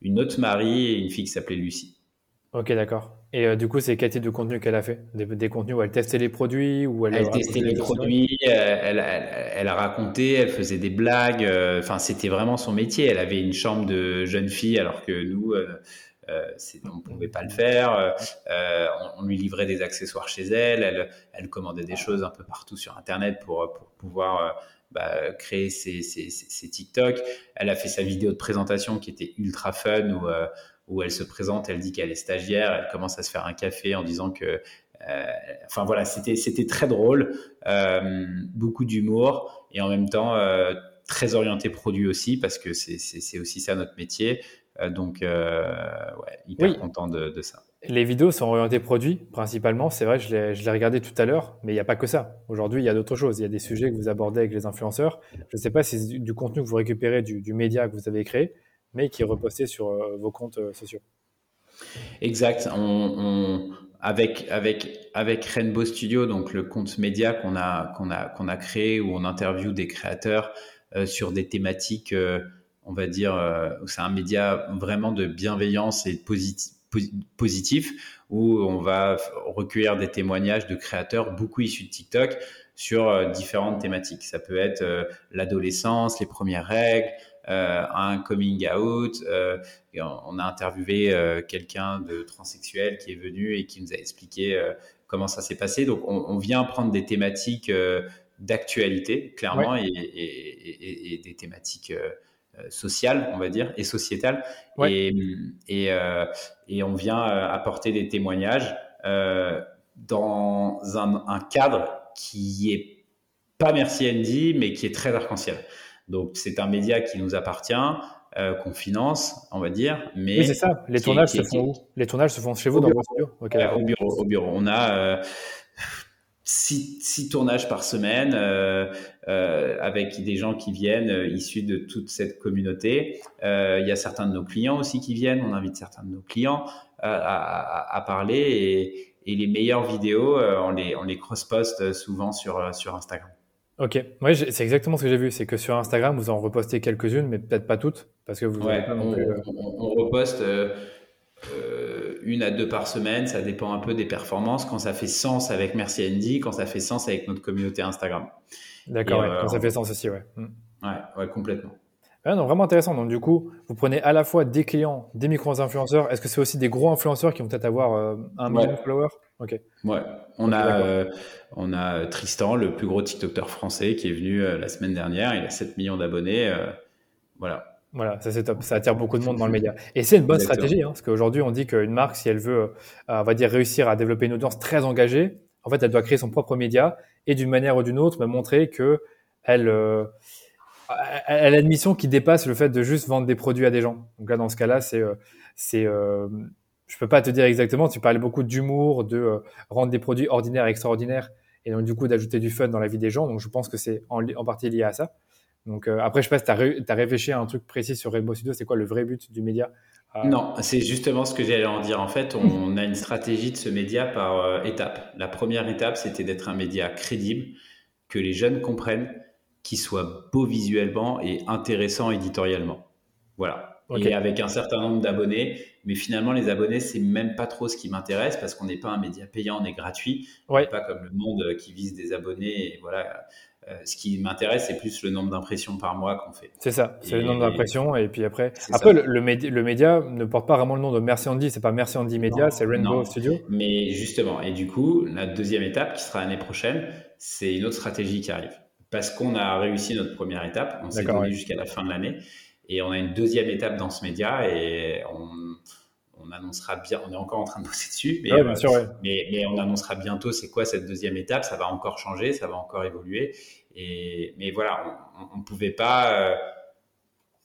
S2: une autre Marie et une fille qui s'appelait Lucie.
S1: Ok, d'accord. Et euh, du coup, c'est quel type de contenu qu'elle a fait? Des, contenus où elle testait les produits ou
S2: Elle, testait les produits, euh, elle, elle, a raconté, elle faisait des blagues. Euh, enfin, c'était vraiment son métier. Elle avait une chambre de jeune fille alors que nous, on ne pouvait pas le faire. On, lui livrait des accessoires chez elle. Elle, commandait des choses un peu partout sur Internet pour, pour pouvoir bah, créer ses, ses, ses, TikTok. Elle a fait sa vidéo de présentation qui était ultra fun où où elle se présente, elle dit qu'elle est stagiaire, elle commence à se faire un café en disant que, euh, enfin voilà, c'était très drôle, euh, beaucoup d'humour et en même temps euh, très orienté produit aussi parce que c'est aussi ça notre métier. donc ouais, hyper content de, de, ça.
S1: Les vidéos sont orientées produits principalement, c'est vrai, je l'ai regardé tout à l'heure, mais il n'y a pas que ça. Aujourd'hui, il y a d'autres choses. Il y a des sujets que vous abordez avec les influenceurs. Je ne sais pas si c'est du contenu que vous récupérez du, du média que vous avez créé, mais qui est reposté sur euh, vos comptes euh, sociaux.
S2: Exact. Avec, avec, avec Rainbow Studio, donc le compte média qu'on a, qu'on a, qu'on a créé où on interviewe des créateurs euh, sur des thématiques, on va dire, c'est un média vraiment de bienveillance et positif, positif où on va recueillir des témoignages de créateurs, beaucoup issus de TikTok, sur différentes thématiques. Ça peut être l'adolescence, les premières règles, un coming out. Euh, on a interviewé euh, quelqu'un de transsexuel qui est venu et qui nous a expliqué comment ça s'est passé. Donc, on, vient prendre des thématiques d'actualité, clairement, et, des thématiques sociales, on va dire, et sociétales. Et, et, on vient apporter des témoignages dans un, un, cadre qui est pas merci Andy, mais qui est très arc-en-ciel. Donc c'est un média qui nous appartient, euh, qu'on finance, on va dire. Mais
S1: oui, c'est ça. Les tournages se font où? Les tournages se font chez vous, dans
S2: vos studios Au bureau. Au bureau. On a euh, six, tournages par semaine euh, avec des gens qui viennent issus de toute cette communauté. Il y a certains de nos clients aussi qui viennent. On invite certains de nos clients à, parler et, et, les meilleures vidéos, on les, on les cross-poste souvent sur, sur Instagram.
S1: Ok, oui, c'est exactement ce que j'ai vu. C'est que sur Instagram, vous en repostez quelques-unes, mais peut-être pas toutes, parce que vous
S2: pas on, euh, on, reposte euh, euh, une à deux par semaine. Ça dépend un peu des performances. Quand ça fait sens avec Merci Andy, quand ça fait sens avec notre communauté Instagram.
S1: D'accord, quand ça fait sens aussi, ouais.
S2: Mm. Ouais, ouais, complètement.
S1: Ah non, vraiment intéressant. Donc, du coup, vous prenez à la fois des clients, des micro-influenceurs. Est-ce que c'est aussi des gros influenceurs qui vont peut-être avoir euh, un million de followers?
S2: Ok. Ouais. On, a, euh, on a Tristan, le plus gros TikToker français, qui est venu euh, la semaine dernière. Il a 7 millions d'abonnés. voilà.
S1: Voilà, ça c'est top. Ça attire beaucoup de monde dans le média. Et c'est une bonne stratégie, hein, parce qu'aujourd'hui, on dit qu'une marque, si elle veut, on va dire, réussir à développer une audience très engagée, en fait, elle doit créer son propre média et d'une manière ou d'une autre, me montrer que elle, euh, elle a une mission qui dépasse le fait de juste vendre des produits à des gens. Donc là, dans ce cas-là, c'est, euh, c'est, euh, je peux pas te dire exactement. Tu parlais beaucoup d'humour, de euh, rendre des produits ordinaires extraordinaires, et donc du coup d'ajouter du fun dans la vie des gens. Donc je pense que c'est en, partie lié à ça. Donc euh, après, je sais pas si tu as, as, réfléchi à un truc précis sur Rainbow Studio. C'est quoi le vrai but du média?
S2: Non, c'est justement ce que j'allais en dire. En fait, on a une stratégie de ce média par étapes. La première étape, c'était d'être un média crédible, que les jeunes comprennent, qui soit beau visuellement et intéressant éditorialement. Voilà. Okay. Et avec un certain nombre d'abonnés. Mais finalement, les abonnés, c'est même pas trop ce qui m'intéresse parce qu'on n'est pas un média payant, on est gratuit. Ouais. On pas comme le monde qui vise des abonnés. Et voilà. Euh, ce qui m'intéresse, c'est plus le nombre d'impressions par mois qu'on fait.
S1: C'est ça, c'est le nombre d'impressions. Et puis après, après le, le, média, le, média, ne porte pas vraiment le nom de Merci Andy, c'est pas Merci Andy Media, c'est Rainbow non. Studio.
S2: Mais justement, et du coup, la deuxième étape qui sera l'année prochaine, c'est une autre stratégie qui arrive. Parce qu'on a réussi notre première étape, on s'est donné ouais. jusqu'à la fin de l'année, et on a une deuxième étape dans ce média, et on, on annoncera bien, on est encore en train de bosser dessus, mais,
S1: ouais, bien sûr, ouais.
S2: mais, mais, on annoncera bientôt c'est quoi cette deuxième étape, ça va encore changer, ça va encore évoluer. Et, mais voilà, on ne pouvait pas.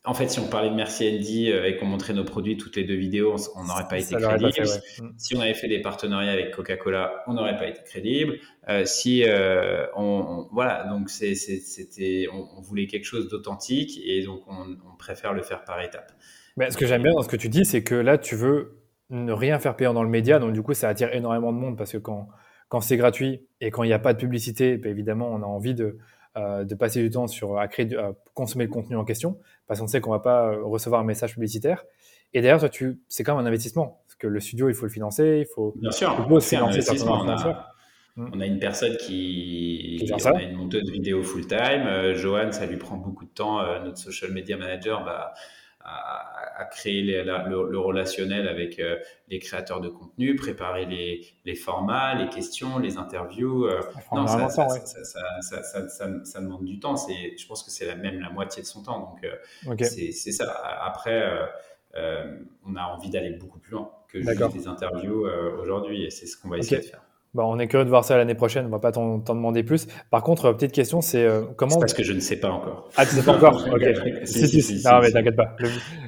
S2: En fait, si on parlait de Merci Andy euh, et qu'on montrait nos produits toutes les deux vidéos, on n'aurait pas été crédible. Pas fait, ouais. Si on avait fait des partenariats avec Coca-Cola, on n'aurait pas été crédible. Euh, si euh, on, on, voilà, donc c'était, on, on, voulait quelque chose d'authentique et donc on, on, préfère le faire par étapes.
S1: Mais ce que j'aime bien dans ce que tu dis, c'est que là, tu veux ne rien faire payer dans le média, donc du coup, ça attire énormément de monde parce que quand quand c'est gratuit et quand il n'y a pas de publicité, ben évidemment, on a envie de euh, de passer du temps sur à créer, à consommer le contenu en question, parce qu'on sait qu'on va pas recevoir un message publicitaire. Et d'ailleurs, toi, tu, c'est quand même un investissement, parce que le studio, il faut le financer, il faut.
S2: Bien sûr. Il faut financer certainement. On a, on a une personne qui, qui on a une monteuse vidéo full time. Euh, Johan, ça lui prend beaucoup de temps. Euh, notre social media manager, bah, à, à créer les, la, le, le, relationnel avec euh, les créateurs de contenu, préparer les, les, formats, les questions, les interviews. Euh, non, ça, ça, ouais. ça, ça, demande du temps. C'est, je pense que c'est la, même la moitié de son temps. Donc, euh, okay. c'est ça. Après, euh, on a envie d'aller beaucoup plus loin que juste des interviews aujourd'hui et c'est ce qu'on va essayer okay. de faire.
S1: Bon, on est curieux de voir ça l'année prochaine. On va pas t'en demander plus. Par contre, petite question, c'est euh, comment
S2: C'est parce que je ne sais pas encore.
S1: Ah, tu sais pas encore? Ok. si, si, si, si, Non, mais t'inquiète pas.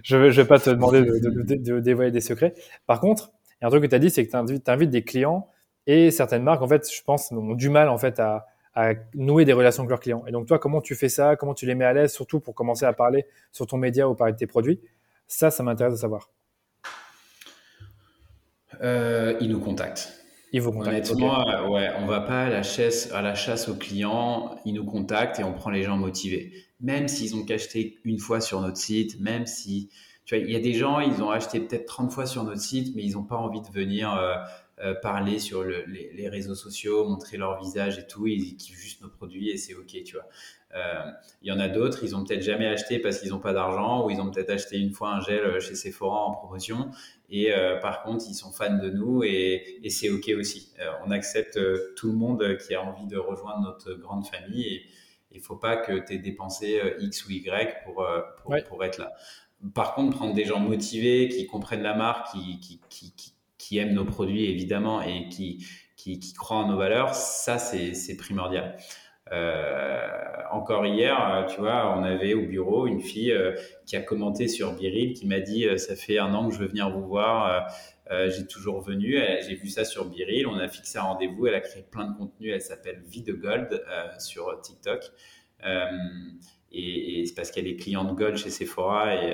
S1: Je ne vais pas te demander de, de, de, de, dévoiler des secrets. Par contre, il y a un truc que tu as dit, c'est que tu invites, invites, des clients et certaines marques, en fait, je pense, ont du mal en fait à, à nouer des relations avec leurs clients. Et donc, toi, comment tu fais ça? Comment tu les mets à l'aise, surtout pour commencer à parler sur ton média ou parler de tes produits? Ça, ça m'intéresse de savoir.
S2: Euh, ils nous contactent.
S1: Ils vous contactent.
S2: Honnêtement, okay. euh, ouais, on va pas à la, chasse, à la chasse aux clients. Ils nous contactent et on prend les gens motivés. Même s'ils ont acheté une fois sur notre site, même si, tu vois, il y a des gens, ils ont acheté peut-être 30 fois sur notre site, mais ils n'ont pas envie de venir euh, euh, parler sur le, les, réseaux sociaux, montrer leur visage et tout. Ils kiffent juste nos produits et c'est ok, tu vois. Il y en a d'autres, ils ont peut-être jamais acheté parce qu'ils n'ont pas d'argent ou ils ont peut-être acheté une fois un gel chez Sephora en promotion et euh, par contre ils sont fans de nous et, et c'est ok aussi. Euh, on accepte euh, tout le monde qui a envie de rejoindre notre grande famille et il faut pas que tu aies dépensé X ou Y pour, pour, ouais. pour, être là. Par contre, prendre des gens motivés qui comprennent la marque, qui, qui, qui, qui, aiment nos produits évidemment et qui, qui croient en nos valeurs, ça c'est primordial. Euh, encore hier, euh, tu vois, on avait au bureau une fille euh, qui a commenté sur Biril, qui m'a dit ça fait un an que je veux venir vous voir. J'ai toujours venu, j'ai vu ça sur Biril, on a fixé un rendez-vous, elle a créé plein de contenu, elle s'appelle Vie de Gold sur TikTok. et, et c'est parce qu'elle est cliente Gold chez Sephora et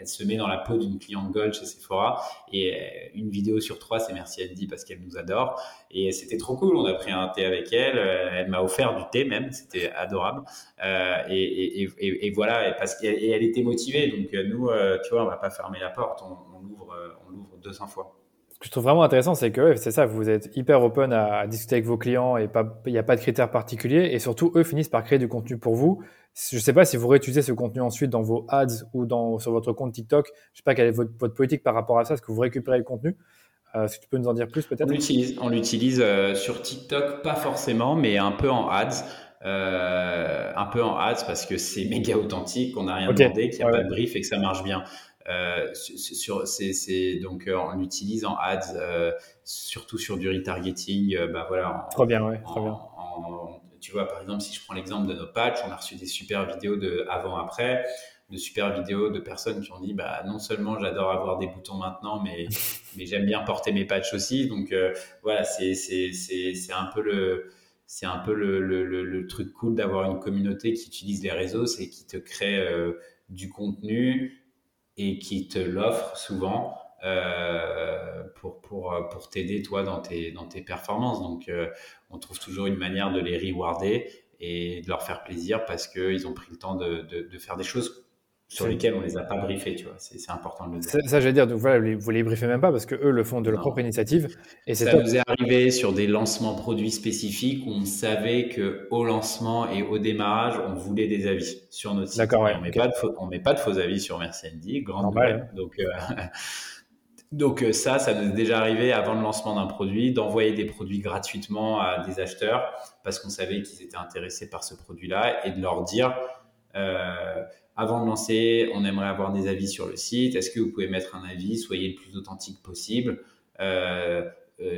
S2: elle se met dans la peau d'une cliente Gold chez Sephora et euh, une vidéo sur trois, c'est merci Andy parce qu'elle nous adore. Et c'était trop cool. On a pris un thé avec elle. Euh, elle m'a offert du thé même. C'était adorable. Euh, et, voilà. Et parce qu'elle elle était motivée. Donc nous, tu vois, on va pas fermer la porte. On, on l'ouvre, on l'ouvre 200 fois.
S1: Ce que je trouve vraiment intéressant, c'est que c'est ça, vous êtes hyper open à, à discuter avec vos clients et il n'y a pas de critères particuliers. Et surtout, eux finissent par créer du contenu pour vous je ne sais pas si vous réutilisez ce contenu ensuite dans vos ads ou dans, sur votre compte TikTok. Je ne sais pas quelle est votre, votre, politique par rapport à ça. Est-ce que vous récupérez le contenu? Euh, Est-ce que tu peux nous en dire plus peut-être?
S2: On l'utilise, on l'utilise euh, sur TikTok, pas forcément, mais un peu en ads. Euh, un peu en ads parce que c'est méga authentique, qu'on n'a rien okay. demandé, qu'il n'y a ouais. pas de brief et que ça marche bien. sur, c'est, donc en utilisant ads, surtout sur du retargeting, bah voilà.
S1: trop bien, ouais, trop bien.
S2: Tu vois, par exemple, si je prends l'exemple de nos patchs, on a reçu des super vidéos de avant-après de super vidéos de personnes qui ont dit bah non seulement j'adore avoir des boutons maintenant mais mais j'aime bien porter mes patchs aussi. Donc euh, voilà c'est c'est c'est un peu le c'est un peu le, le, le, truc cool d'avoir une communauté qui utilise les réseaux c'est qui te crée euh, du contenu et qui te l'offre souvent euh, pour, pour, pour t'aider toi dans tes, dans tes performances. Donc on trouve toujours une manière de les rewarder et de leur faire plaisir parce qu'ils ont pris le temps de, de, de faire des choses sur lesquels on les a pas briefés, tu vois. C'est important de le dire.
S1: Ça, j'allais dire, donc voilà, vous les briefez même pas parce que eux le font de leur propre initiative.
S2: Et ça nous est arrivé sur des lancements produits spécifiques où on savait que au lancement et au démarrage, on voulait des avis sur notre site.
S1: D'accord,
S2: On met pas de faux, on met pas de faux avis sur Merci Andy, grande hein. Donc euh, Donc euh, ça, ça nous est déjà arrivé avant le lancement d'un produit, d'envoyer des produits gratuitement à des acheteurs parce qu'on savait qu'ils étaient intéressés par ce produit-là et de leur dire euh, avant de lancer, on aimerait avoir des avis sur le site. Est-ce que vous pouvez mettre un avis? Soyez le plus authentique possible euh,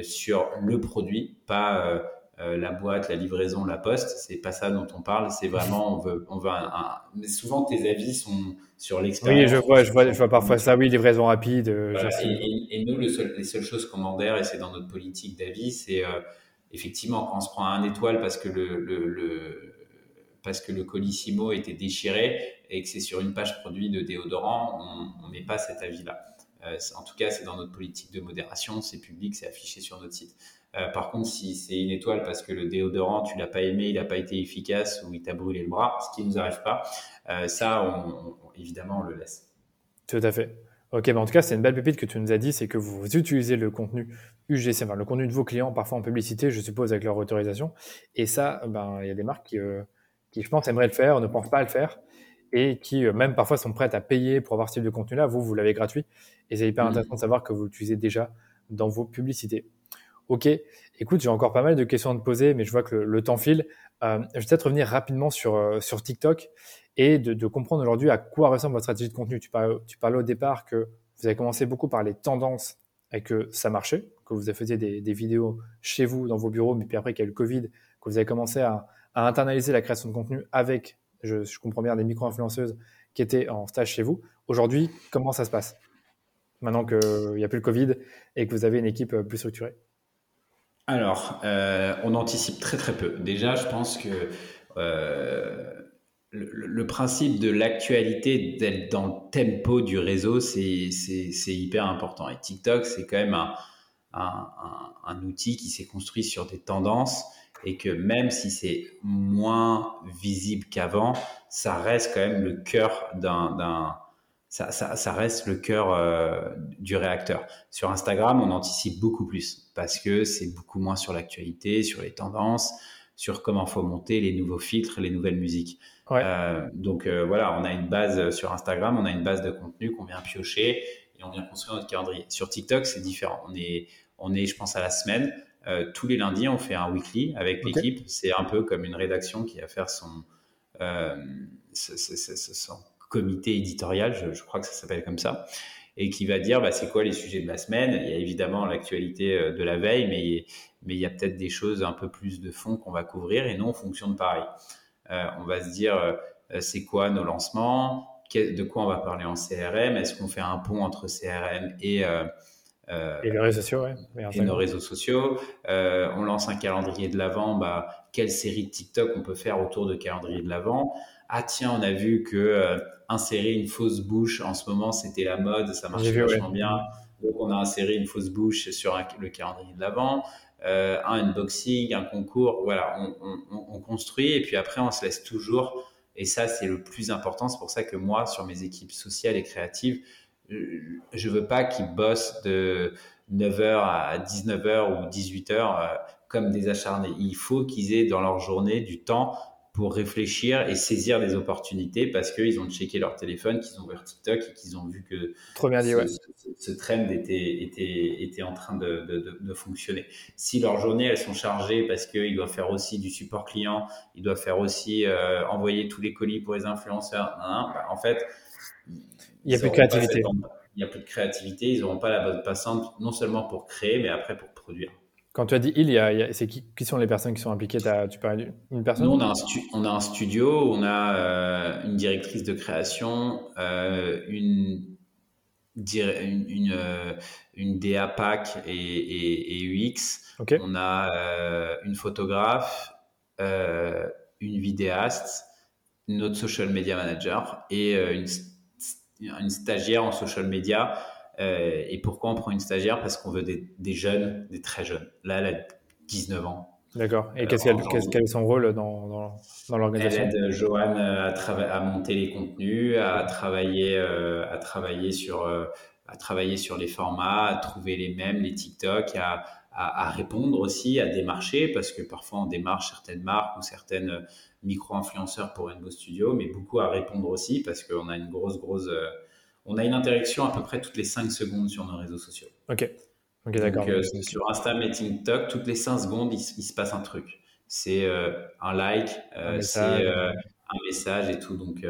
S2: sur le produit, pas euh, la boîte, la livraison, la poste. C'est pas ça dont on parle. C'est vraiment, on veut, on veut un, Mais souvent, tes avis sont sur l'expérience.
S1: Oui, je vois, je vois, je vois parfois ça. Oui, livraison rapide.
S2: et, nous, le les seules choses qu'on demande, et c'est dans notre politique d'avis, c'est effectivement quand on se prend un étoile parce que le, le parce que le colissimo était déchiré et que c'est sur une page produit de déodorant, on met pas cet avis-là. Euh, en tout cas, c'est dans notre politique de modération, c'est public, c'est affiché sur notre site. Euh, par contre, si c'est une étoile parce que le déodorant, tu l'as pas aimé, il n'a pas été efficace ou il t'a brûlé le bras, ce qui ne nous arrive pas, euh, ça, on, évidemment, on le laisse.
S1: Tout à fait. Ok, en tout cas, c'est une belle pépite que tu nous as dit, c'est que vous utilisez le contenu UGC, enfin le contenu de vos clients, parfois en publicité, je suppose, avec leur autorisation. Et ça, ben, il y a des marques qui, qui, je pense, aimeraient le faire, ne pensent pas à le faire, et qui, euh, même parfois, sont prêtes à payer pour avoir ce type de contenu-là. Vous, vous l'avez gratuit. Et c'est hyper mmh. intéressant de savoir que vous l'utilisez déjà dans vos publicités. Ok, écoute, j'ai encore pas mal de questions à te poser, mais je vois que le, temps file. Euh, je vais peut-être revenir rapidement sur, euh, sur TikTok et de, comprendre aujourd'hui à quoi ressemble votre stratégie de contenu. Tu parlais, tu parlais au départ que vous avez commencé beaucoup par les tendances et que ça marchait, que vous faisiez des, des vidéos chez vous, dans vos bureaux, mais puis après qu'il y a eu le Covid, que vous avez commencé à, à internaliser la création de contenu avec, je, comprends bien, des micro-influenceuses qui étaient en stage chez vous. Aujourd'hui, comment ça se passe? Maintenant qu'il n'y a plus le Covid et que vous avez une équipe plus structurée
S2: Alors, euh, on anticipe très très peu. Déjà, je pense que euh, le, principe de l'actualité, d'être dans le tempo du réseau, c'est hyper important. Et TikTok, c'est quand même un, un, outil qui s'est construit sur des tendances et que même si c'est moins visible qu'avant, ça reste quand même le cœur d'un, ça, ça, ça, reste le cœur euh, du réacteur. Sur Instagram, on anticipe beaucoup plus parce que c'est beaucoup moins sur l'actualité, sur les tendances, sur comment faut monter les nouveaux filtres, les nouvelles musiques. Euh, donc euh, voilà, on a une base sur Instagram, on a une base de contenu qu'on vient piocher et on vient construire notre calendrier. Sur TikTok, c'est différent. On est, on est, je pense, à la semaine. Tous les lundis, on fait un weekly avec l'équipe. C'est un peu comme une rédaction qui va faire son, son comité éditorial, je, crois que ça s'appelle comme ça, et qui va dire bah, c'est quoi les sujets de la semaine? Il y a évidemment l'actualité euh, de la veille, mais, mais il y a peut-être des choses un peu plus de fond qu'on va couvrir, et nous, on fonctionne pareil. on va se dire c'est quoi nos lancements, de quoi on va parler en CRM, est-ce qu'on fait un pont entre CRM et
S1: euh, et les réseaux sociaux, ouais.
S2: Et nos réseaux sociaux? Euh, on lance un calendrier de l'avant. Bah, quelle série de TikTok on peut faire autour de calendrier de l'avant? Ah tiens, on a vu que euh, insérer une fausse bouche en ce moment, c'était la mode, ça marche vachement bien. Donc on a inséré une fausse bouche sur le calendrier de l'avant. un unboxing, un concours. Voilà, on, on, construit et puis après on se laisse toujours. Et ça, c'est le plus important. C'est pour ça que moi, sur mes équipes sociales et créatives, je veux pas qu'ils bossent de 9h à 19h ou 18h euh, comme des acharnés. Il faut qu'ils aient dans leur journée du temps pour réfléchir et saisir des opportunités parce qu'ils ont checké leur téléphone, qu'ils ont ouvert TikTok et qu'ils ont vu que
S1: Trop bien dit,
S2: ce, trend était, était, était en train de, de, de, fonctionner. Si leur journée, elles sont chargées parce qu'ils doivent faire aussi du support client, ils doivent faire aussi euh, envoyer tous les colis pour les influenceurs, hein, bah, en fait,
S1: il n'y a plus de créativité.
S2: Il n'y a plus de créativité, ils n'auront pas la bonne passante, non seulement pour créer, mais après pour produire.
S1: Quand tu as dit il, y a, c'est qui, qui, sont les personnes qui sont impliquées? Tu parles d'une personne?
S2: Nous, on a, un on a un studio, on a euh, une directrice de création, euh, une, une, une, euh, une, DA PAC et, et, UX. On a une photographe, une vidéaste, notre social media manager et une, une stagiaire en social media euh, et pourquoi on prend une stagiaire? Parce qu'on veut des, des, jeunes, des très jeunes. Là, elle a 19 ans.
S1: D'accord. Et qu'est-ce qu'elle, quel est son rôle dans, dans, dans l'organisation?
S2: Elle aide Joanne à, à, monter les contenus, à travailler, euh, à travailler sur, euh, à travailler sur les formats, à trouver les mêmes, les TikTok, à, à, répondre aussi, à démarcher, parce que parfois on démarche certaines marques ou certaines micro-influenceurs pour Rainbow Studio, mais beaucoup à répondre aussi, parce qu'on a une grosse, grosse on a une interaction à peu près toutes les 5 secondes sur nos réseaux sociaux.
S1: Ok. Ok, d'accord.
S2: Euh, sur Insta et TikTok, toutes les 5 secondes, il, se passe un truc. C'est euh, un like, euh, c'est un message et tout. Donc,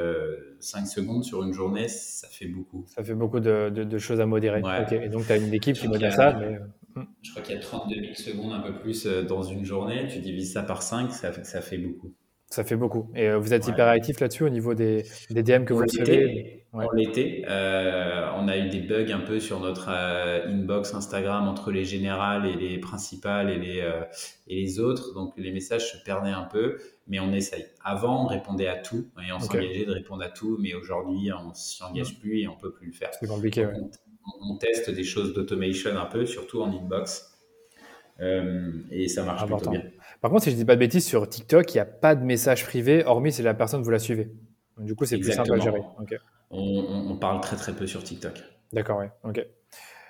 S2: 5 secondes sur une journée, ça fait beaucoup.
S1: Ça fait beaucoup de, choses à modérer. Et donc, tu as une équipe qui modère ça.
S2: Hmm. Je crois qu'il y a 32 000 secondes, un peu plus dans une journée. Tu divises ça par 5, ça, ça fait beaucoup.
S1: Ça fait beaucoup. Et vous êtes hyper actif là-dessus au niveau des, des DM que vous recevez?
S2: Ouais. On l'était. Euh, on a eu des bugs un peu sur notre euh, inbox Instagram entre les générales et les principales et les, et les autres. Donc les messages se perdaient un peu, mais on essaye. Avant, on répondait à tout et on s'engageait de répondre à tout, mais aujourd'hui, on s'y engage plus et on peut plus le faire.
S1: C'est compliqué.
S2: On, teste des choses d'automation un peu, surtout en inbox. et ça marche plutôt bien.
S1: Par contre, si je dis pas de bêtises, sur TikTok, il n'y a pas de message privé, hormis si la personne vous la suivez. du coup, c'est plus simple à gérer.
S2: On, parle très très peu sur TikTok.
S1: D'accord, oui. Ok.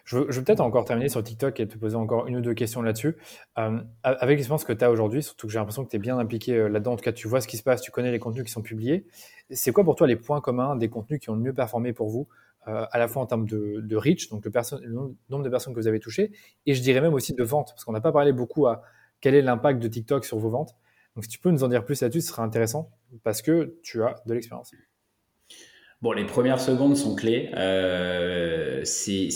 S1: Je veux, peut-être encore terminer sur TikTok et te poser encore une ou deux questions là-dessus. Euh, avec l'expérience que tu as aujourd'hui, surtout que j'ai l'impression que tu es bien impliqué euh, là-dedans, en tout cas tu vois ce qui se passe, tu connais les contenus qui sont publiés. C'est quoi pour toi les points communs des contenus qui ont le mieux performé pour vous, euh, à la fois en termes de, reach, donc le, nombre de personnes que vous avez touchées, et je dirais même aussi de vente, parce qu'on n'a pas parlé beaucoup à, quel est l'impact de TikTok sur vos ventes Donc, si tu peux nous en dire plus là-dessus, ce serait intéressant parce que tu as de l'expérience.
S2: Bon, les premières secondes sont clés. Euh, c'est,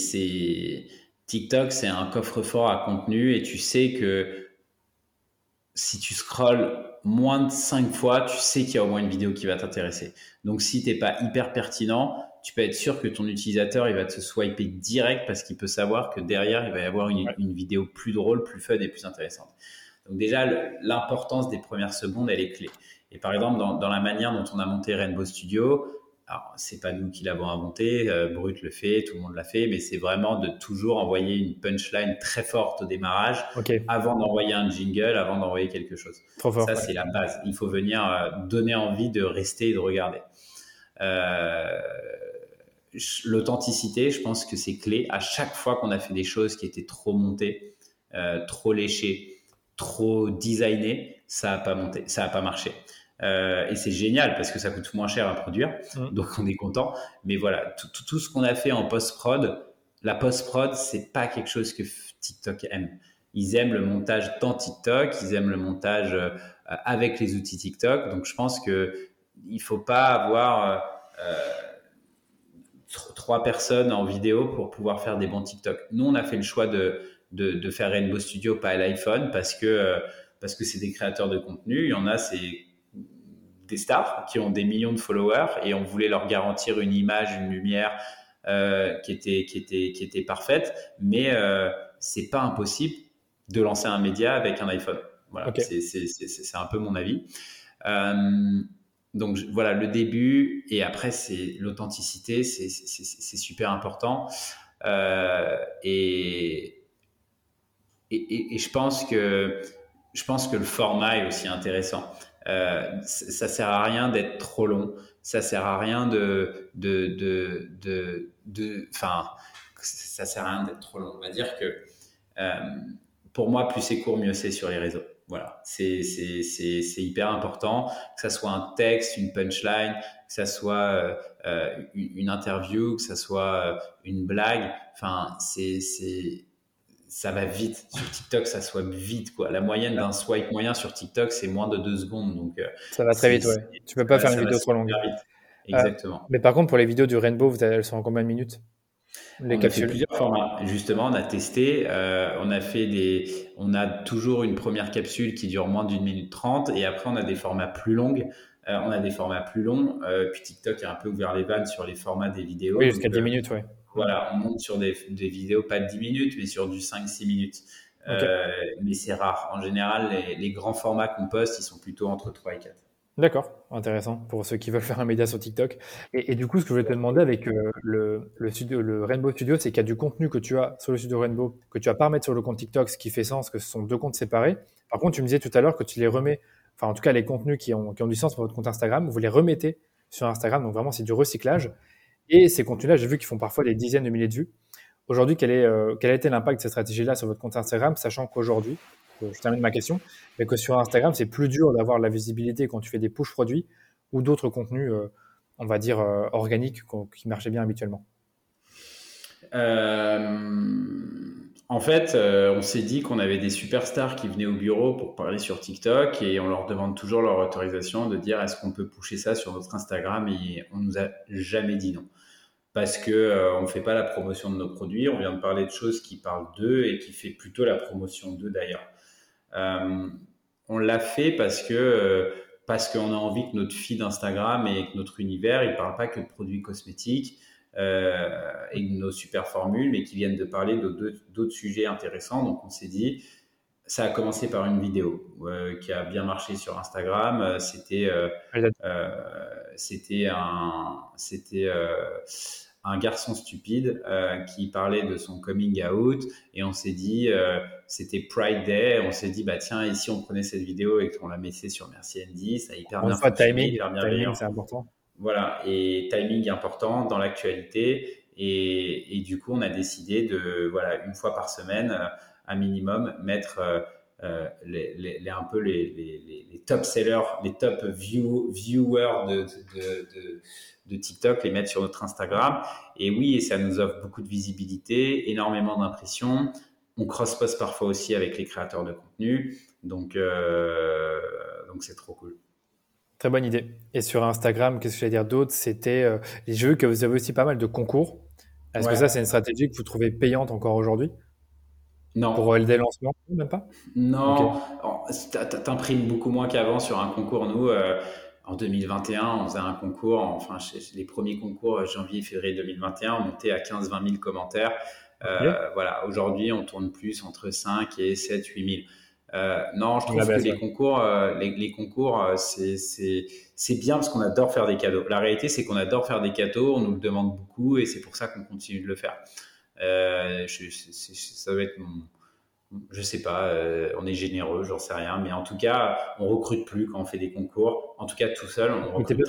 S2: TikTok, c'est un coffre-fort à contenu et tu sais que si tu scrolles moins de 5 fois, tu sais qu'il y a au moins une vidéo qui va t'intéresser. Donc, si tu n'es pas hyper pertinent, tu peux être sûr que ton utilisateur, il va te swiper direct parce qu'il peut savoir que derrière, il va y avoir une, une vidéo plus drôle, plus fun et plus intéressante. Donc déjà, l'importance des premières secondes, elle est clé. Et par exemple, dans, la manière dont on a monté Rainbow Studio, alors c'est pas nous qui l'avons inventé, euh, Brut le fait, tout le monde l'a fait, mais c'est vraiment de toujours envoyer une punchline très forte au démarrage, avant d'envoyer un jingle, avant d'envoyer quelque chose. Ça c'est la base. Il faut venir euh, donner envie de rester et de regarder. Euh, l'authenticité, je pense que c'est clé. À chaque fois qu'on a fait des choses qui étaient trop montées, trop léchées, trop designé, ça n'a pas monté, ça a pas marché. Euh, et c'est génial parce que ça coûte moins cher à produire, mmh. donc on est content. Mais voilà, tout, tout, ce qu'on a fait en post-prod, la post-prod, c'est pas quelque chose que TikTok aime. Ils aiment le montage dans TikTok, ils aiment le montage euh, avec les outils TikTok. Donc je pense que il faut pas avoir euh, trois personnes en vidéo pour pouvoir faire des bons TikTok. Nous, on a fait le choix de de, faire Rainbow Studio, pas l'iPhone, parce que parce que c'est des créateurs de contenu. Il y en a, c'est des stars qui ont des millions de followers et on voulait leur garantir une image, une lumière euh, qui était qui était qui était parfaite, mais euh, c'est pas impossible de lancer un média avec un iPhone. Voilà, c'est un peu mon avis. Euh, donc voilà le début et après c'est l'authenticité, c'est super important. et, et, je pense que je pense que le format est aussi intéressant. Euh, ça sert à rien d'être trop long. Ça sert à rien de de de de, enfin ça sert à rien d'être trop long. On va dire que euh, pour moi, plus c'est court, mieux c'est sur les réseaux. Voilà, c'est hyper important que ça soit un texte, une punchline, que ça soit euh, une, interview, que ça soit une blague. Enfin, c'est ça va vite. Sur TikTok, ça swipe vite. Quoi. La moyenne d'un swipe moyen sur TikTok, c'est moins de deux secondes. Donc,
S1: euh, ça va très vite, ouais. Tu peux pas faire une vidéo trop longue.
S2: exactement.
S1: mais par contre, pour les vidéos du Rainbow, vous elles sont en combien de minutes?
S2: Les on a fait plusieurs formats. Justement, on a testé, on a fait des, on a toujours une première capsule qui dure moins d'une minute trente, et après on a des formats plus longues. on a des formats plus longs. puis TikTok a un peu ouvert les vannes sur les formats des vidéos.
S1: Oui, jusqu'à 10 minutes, oui.
S2: Voilà, on monte sur des, vidéos pas de 10 minutes, mais sur du 5-6 minutes. Euh, mais c'est rare. En général, les, grands formats qu'on poste, ils sont plutôt entre 3 et 4.
S1: D'accord, intéressant pour ceux qui veulent faire un média sur TikTok. Et, du coup, ce que je voulais te demander avec euh, le, studio, le Rainbow Studio, c'est qu'il y a du contenu que tu as sur le studio Rainbow que tu vas pas remettre sur le compte TikTok, ce qui fait sens, que ce sont deux comptes séparés. Par contre, tu me disais tout à l'heure que tu les remets, enfin en tout cas les contenus qui ont, qui ont du sens pour votre compte Instagram, vous les remettez sur Instagram. Donc vraiment, c'est du recyclage. Et ces contenus-là, j'ai vu qu'ils font parfois des dizaines de milliers de vues. Aujourd'hui, quel, est, euh, quel a été l'impact de cette stratégie-là sur votre compte Instagram, sachant qu'aujourd'hui, euh, je termine ma question, mais que sur Instagram, c'est plus dur d'avoir la visibilité quand tu fais des push produits ou d'autres contenus, euh, on va dire, organiques qui marchaient bien habituellement?
S2: En fait, on s'est dit qu'on avait des superstars qui venaient au bureau pour parler sur TikTok et on leur demande toujours leur autorisation de dire est-ce qu'on peut pousser ça sur notre Instagram et on nous a jamais dit non parce que euh, on ne fait pas la promotion de nos produits. On vient de parler de choses qui parlent d'eux et qui fait plutôt la promotion d'eux d'ailleurs. Euh, on l'a fait parce que euh, parce qu'on a envie que notre feed Instagram et que notre univers, il parle pas que de produits cosmétiques et de nos super formules, mais qui viennent de parler d'autres sujets intéressants. Donc on s'est dit, ça a commencé par une vidéo qui a bien marché sur Instagram. C'était c'était un c'était un garçon stupide euh, qui parlait de son coming out et on s'est dit euh, c'était Pride Day on s'est dit bah tiens ici on prenait cette vidéo et qu'on la mettait sur Merci Andy ça a hyper bien
S1: fois, timing, timing c'est important
S2: voilà et timing important dans l'actualité et, et, du coup on a décidé de voilà une fois par semaine euh, un minimum mettre les, les, un peu les, les, top sellers, les top view, viewers de, de, TikTok, les mettre sur notre Instagram. Et oui, et ça nous offre beaucoup de visibilité, énormément d'impressions. On cross-post parfois aussi avec les créateurs de contenu. Donc, euh, donc c'est trop cool.
S1: Très bonne idée. Et sur Instagram, qu'est-ce que j'allais dire d'autre? C'était euh, les jeux que vous avez aussi pas mal de concours. Est-ce que ça, c'est une stratégie que vous trouvez payante encore aujourd'hui?
S2: Non.
S1: Pour euh, le lancement, même pas?
S2: Non. Okay. T'imprimes beaucoup moins qu'avant sur un concours. Nous, en 2021, on faisait un concours, enfin les premiers concours euh, janvier, février 2021, on montait à 15-20 000 commentaires. Euh, voilà, aujourd'hui, on tourne plus entre 5 et 7, 8 000. non, je trouve que les concours, euh, les, concours, c'est bien parce qu'on adore faire des cadeaux. La réalité, c'est qu'on adore faire des cadeaux, on nous le demande beaucoup et c'est pour ça qu'on continue de le faire. ça va être mon, je sais pas, euh, on est généreux, j'en sais rien, mais en tout cas, on recrute plus quand on fait des concours. En tout cas, tout seul, on recrute
S1: de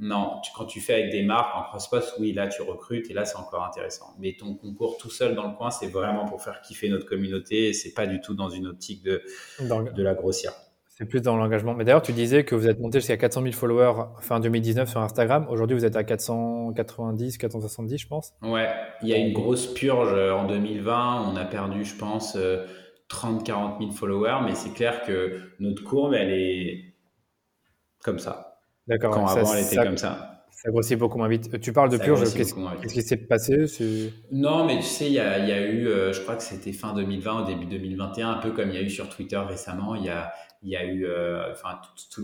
S2: Non, quand tu fais avec des marques en cross-post, oui, là, tu recrutes et là, c'est encore intéressant. Mais ton concours tout seul dans le coin, c'est vraiment pour faire kiffer notre communauté et c'est pas du tout dans une optique de, de la grossière.
S1: C'est plus dans l'engagement. Mais d'ailleurs, tu disais que vous êtes monté jusqu'à 400 000 followers fin 2019 sur Instagram. Aujourd'hui, vous êtes à 490, 470, je pense.
S2: Ouais, il y a une grosse purge euh, en 2020. On a perdu, je pense, 30, 40 000 followers. Mais c'est clair que notre courbe, elle est comme ça.
S1: D'accord.
S2: Quand avant, elle était comme ça.
S1: Ça grossit beaucoup moins vite. Tu parles de purge, qu'est-ce qui s'est passé
S2: Non, mais tu sais, il y a, y a, eu, euh, je crois que c'était fin 2020, au début 2021, un peu comme il y a eu sur Twitter récemment, il y a, y a eu, euh, enfin,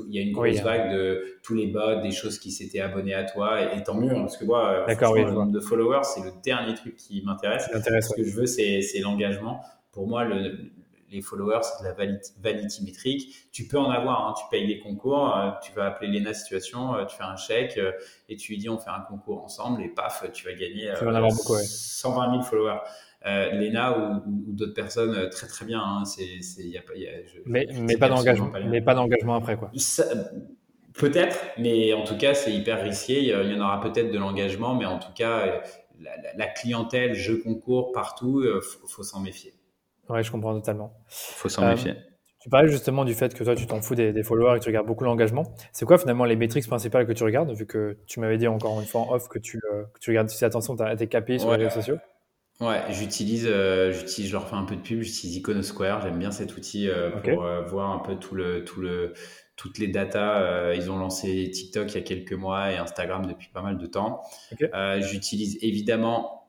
S2: il y a une grosse vague de tous les bots, des choses qui s'étaient abonnés à toi, et, tant mieux, hein, parce que moi, oui, le nombre de followers, c'est le dernier truc qui m'intéresse. Ce que je veux, c'est l'engagement. Pour moi, le, les followers, c'est de la vanity métrique. Tu peux en avoir, hein, tu payes des concours, euh, tu vas appeler Lena Situation, euh, tu fais un chèque et tu lui dis on fait un concours ensemble et paf, tu vas gagner 120 000 followers. Euh, Lena ou, d'autres personnes euh, très très bien. Hein, c'est, y a, y a,
S1: mais, mais pas d'engagement. Mais pas d'engagement après quoi.
S2: peut-être, mais en tout cas c'est hyper risqué. Il y en aura peut-être de l'engagement, mais en tout cas euh, la, clientèle, jeu concours partout, faut, faut s'en méfier.
S1: Ouais, je comprends totalement.
S2: Faut s'en méfier.
S1: Tu parlais justement du fait que toi, tu t'en fous des, followers et que tu regardes beaucoup l'engagement. C'est quoi finalement les métriques principales que tu regardes, vu que tu m'avais dit encore une fois en off que tu, que tu regardes, tu fais attention à tes KPI sur les réseaux sociaux?
S2: Ouais, j'utilise, euh, j'utilise, je leur fais un peu de pub, j'utilise Iconosquare, j'aime bien cet outil euh, pour euh, voir un peu tout le, tout le, toutes les datas. ils ont lancé TikTok il y a quelques mois et Instagram depuis pas mal de temps. J'utilise évidemment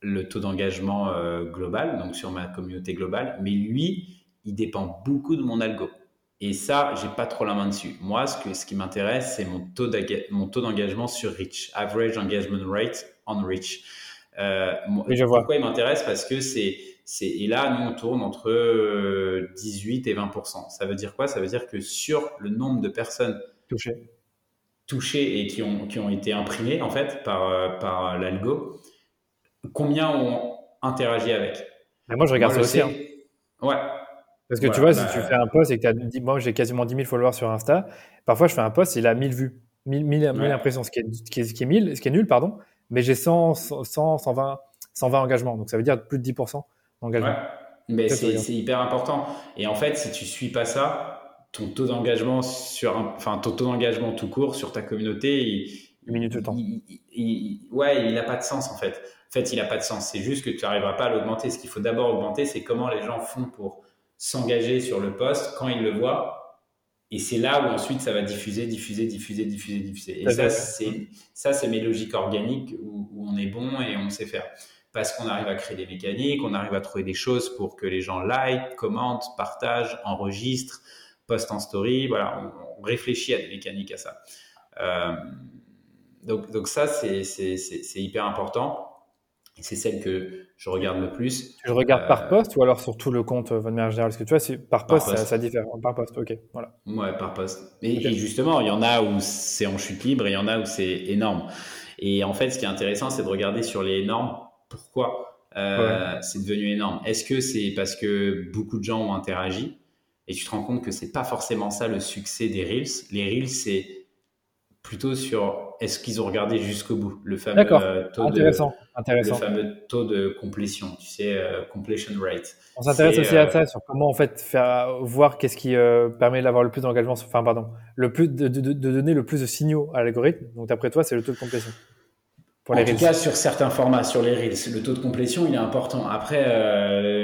S2: le taux d'engagement global, donc sur ma communauté globale, mais lui, il dépend beaucoup de mon algo. Et ça, j'ai pas trop la main dessus. Moi, ce, que, ce qui m'intéresse, c'est mon taux d'engagement sur Reach, Average Engagement Rate on Reach.
S1: Euh, je vois.
S2: Pourquoi il m'intéresse? Parce que c'est, c'est, et là, nous, on tourne entre 18 et 20% Ça veut dire quoi? Ça veut dire que sur le nombre de personnes
S1: touchées,
S2: touchées et qui ont, qui ont été imprimées, en fait, par, par l'algo, combien ont interagi avec
S1: Moi, je regarde ça aussi. Hein.
S2: Ouais,
S1: parce que tu vois, si tu bah, fais un post et que tu as moi j'ai quasiment 10 000 followers sur Insta, parfois je fais un post, il a 1000 vues, 1000, 1000, impressions, ce qui, est, qui est, qui est 1000, ce qui est nul, pardon, mais j'ai 100, 100, 120, 120 engagements, donc ça veut dire plus de 10% d'engagement. Ouais.
S2: Mais c'est hyper important. Et en fait, si tu suis pas ça, ton taux d'engagement sur, enfin ton taux d'engagement tout court sur ta communauté, il,
S1: minute de temps.
S2: Il, ouais, il n'a pas de sens en fait. En fait, il n'a pas de sens. C'est juste que tu n'arriveras pas à l'augmenter. Ce qu'il faut d'abord augmenter, c'est comment les gens font pour s'engager sur le poste quand il le voit. Et c'est là où ensuite ça va diffuser, diffuser, diffuser, diffuser, diffuser. Et ça, c'est, ça, c'est mes logiques organiques où, on est bon et on sait faire. Parce qu'on arrive à créer des mécaniques, on arrive à trouver des choses pour que les gens like, commentent, partagent, enregistrent, postent en story. Voilà, on, réfléchit à des mécaniques à ça. Euh, donc, donc ça, c'est, c'est, c'est hyper important c'est celle que je regarde le plus.
S1: Tu regardes par euh, poste ou alors sur tout le compte euh, de manière générale Parce que tu vois, par poste, Ça, ça, diffère. Par poste, ok. Voilà.
S2: Ouais, par poste. Et, justement, il y en a où c'est en chute libre et il y en a où c'est énorme. Et en fait, ce qui est intéressant, c'est de regarder sur les énormes pourquoi? Euh, c'est devenu énorme. Est-ce que c'est parce que beaucoup de gens ont interagi? Et tu te rends compte que c'est pas forcément ça le succès des Reels Les Reels, c'est plutôt sur est-ce qu'ils ont regardé jusqu'au bout le fameux
S1: euh, taux intéressant, de intéressant.
S2: le fameux taux de complétion tu sais euh, completion rate.
S1: On s'intéresse aussi à euh, ça sur comment en fait faire voir qu'est-ce qui permet d'avoir le plus d'engagement enfin pardon le plus de, de, de, donner le plus de signaux à l'algorithme. Donc d'après toi c'est le taux de complétion
S2: pour en tout cas, sur certains formats, sur les Reels, le taux de complétion, il est important. Après,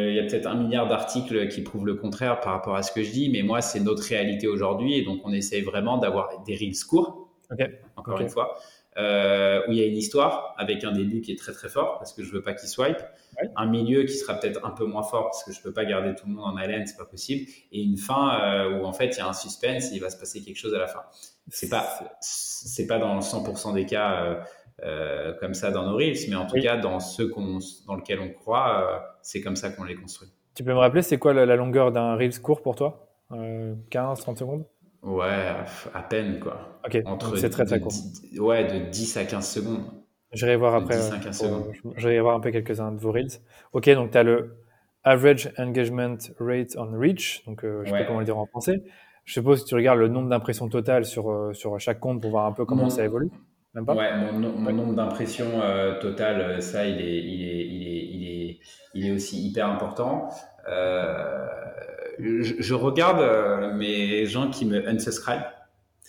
S2: il y a peut-être un milliard d'articles qui prouvent le contraire par rapport à ce que je dis, mais moi, c'est notre réalité aujourd'hui, et donc on essaye vraiment d'avoir des Reels courts, encore une fois, euh, où il y a une histoire avec un début qui est très très fort parce que je veux pas qu'il swipe, un milieu qui sera peut-être un peu moins fort parce que je peux pas garder tout le monde en haleine, c'est pas possible, et une fin euh, où en fait il y a un suspense, et il va se passer quelque chose à la fin. C'est pas c'est pas dans 100% des cas euh, comme ça dans nos reels, mais en tout cas dans ceux qu'on dans lequel on croit, c'est comme ça qu'on les construit.
S1: Tu peux me rappeler c'est quoi la, la longueur d'un reels court pour toi? 15, 30 secondes?
S2: Ouais, à peine quoi.
S1: Ok, c'est très très court.
S2: ouais, de 10 à 15 secondes.
S1: J'irai voir après. 10 à 15 secondes. J'irai voir un peu quelques-uns de vos reels. Ok, donc tu as le Average Engagement Rate on Reach, donc euh, je sais pas comment le dire en français. Je suppose que tu regardes le nombre d'impressions totales sur, euh, sur chaque compte pour voir un peu comment ça évolue.
S2: Même pas ouais, mon, nombre d'impressions euh, totales, ça, il est, il, est, il, est, il, est, il est aussi hyper important. Euh, je, regarde euh, mes gens qui me unsubscribe.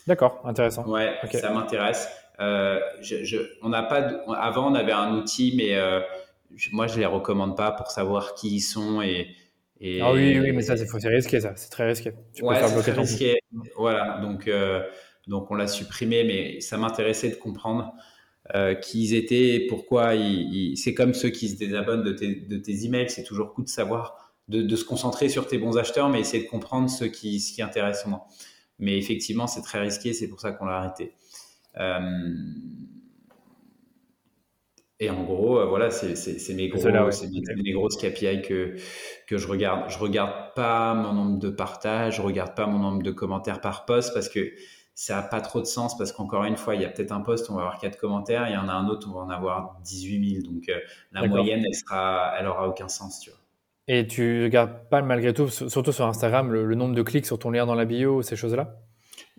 S1: D'accord, intéressant.
S2: Ouais, ça m'intéresse. Euh, je, on n'a pas. avant, on avait un outil, mais euh, moi, je les recommande pas pour savoir qui ils sont et.
S1: et ah oui, oui, mais ça, c'est risqué, ça. C'est très risqué.
S2: Tu ouais, c'est très risqué. Voilà, donc donc on l'a supprimé, mais ça m'intéressait de comprendre. qui ils étaient, pourquoi ils, c'est comme ceux qui se désabonnent de tes, de tes emails, c'est toujours cool de savoir de, se concentrer sur tes bons acheteurs, mais essayer de comprendre ce qui, ce qui intéresse moins. Mais effectivement, c'est très risqué, c'est pour ça qu'on l'a arrêté. Euh, et en gros, euh, voilà, c'est mes, gros, mes, grosses KPI que, que je regarde. Je regarde pas mon nombre de partages, je regarde pas mon nombre de commentaires par post parce que ça n'a pas trop de sens parce qu'encore une fois, il y a peut-être un post, on va avoir quatre commentaires, il y en a un autre, on va en avoir 18 000. Donc euh, la moyenne, elle sera, elle aura aucun sens, tu vois.
S1: Et tu regardes pas malgré tout, surtout sur Instagram, le, nombre de clics sur ton lien dans la bio, ces choses-là?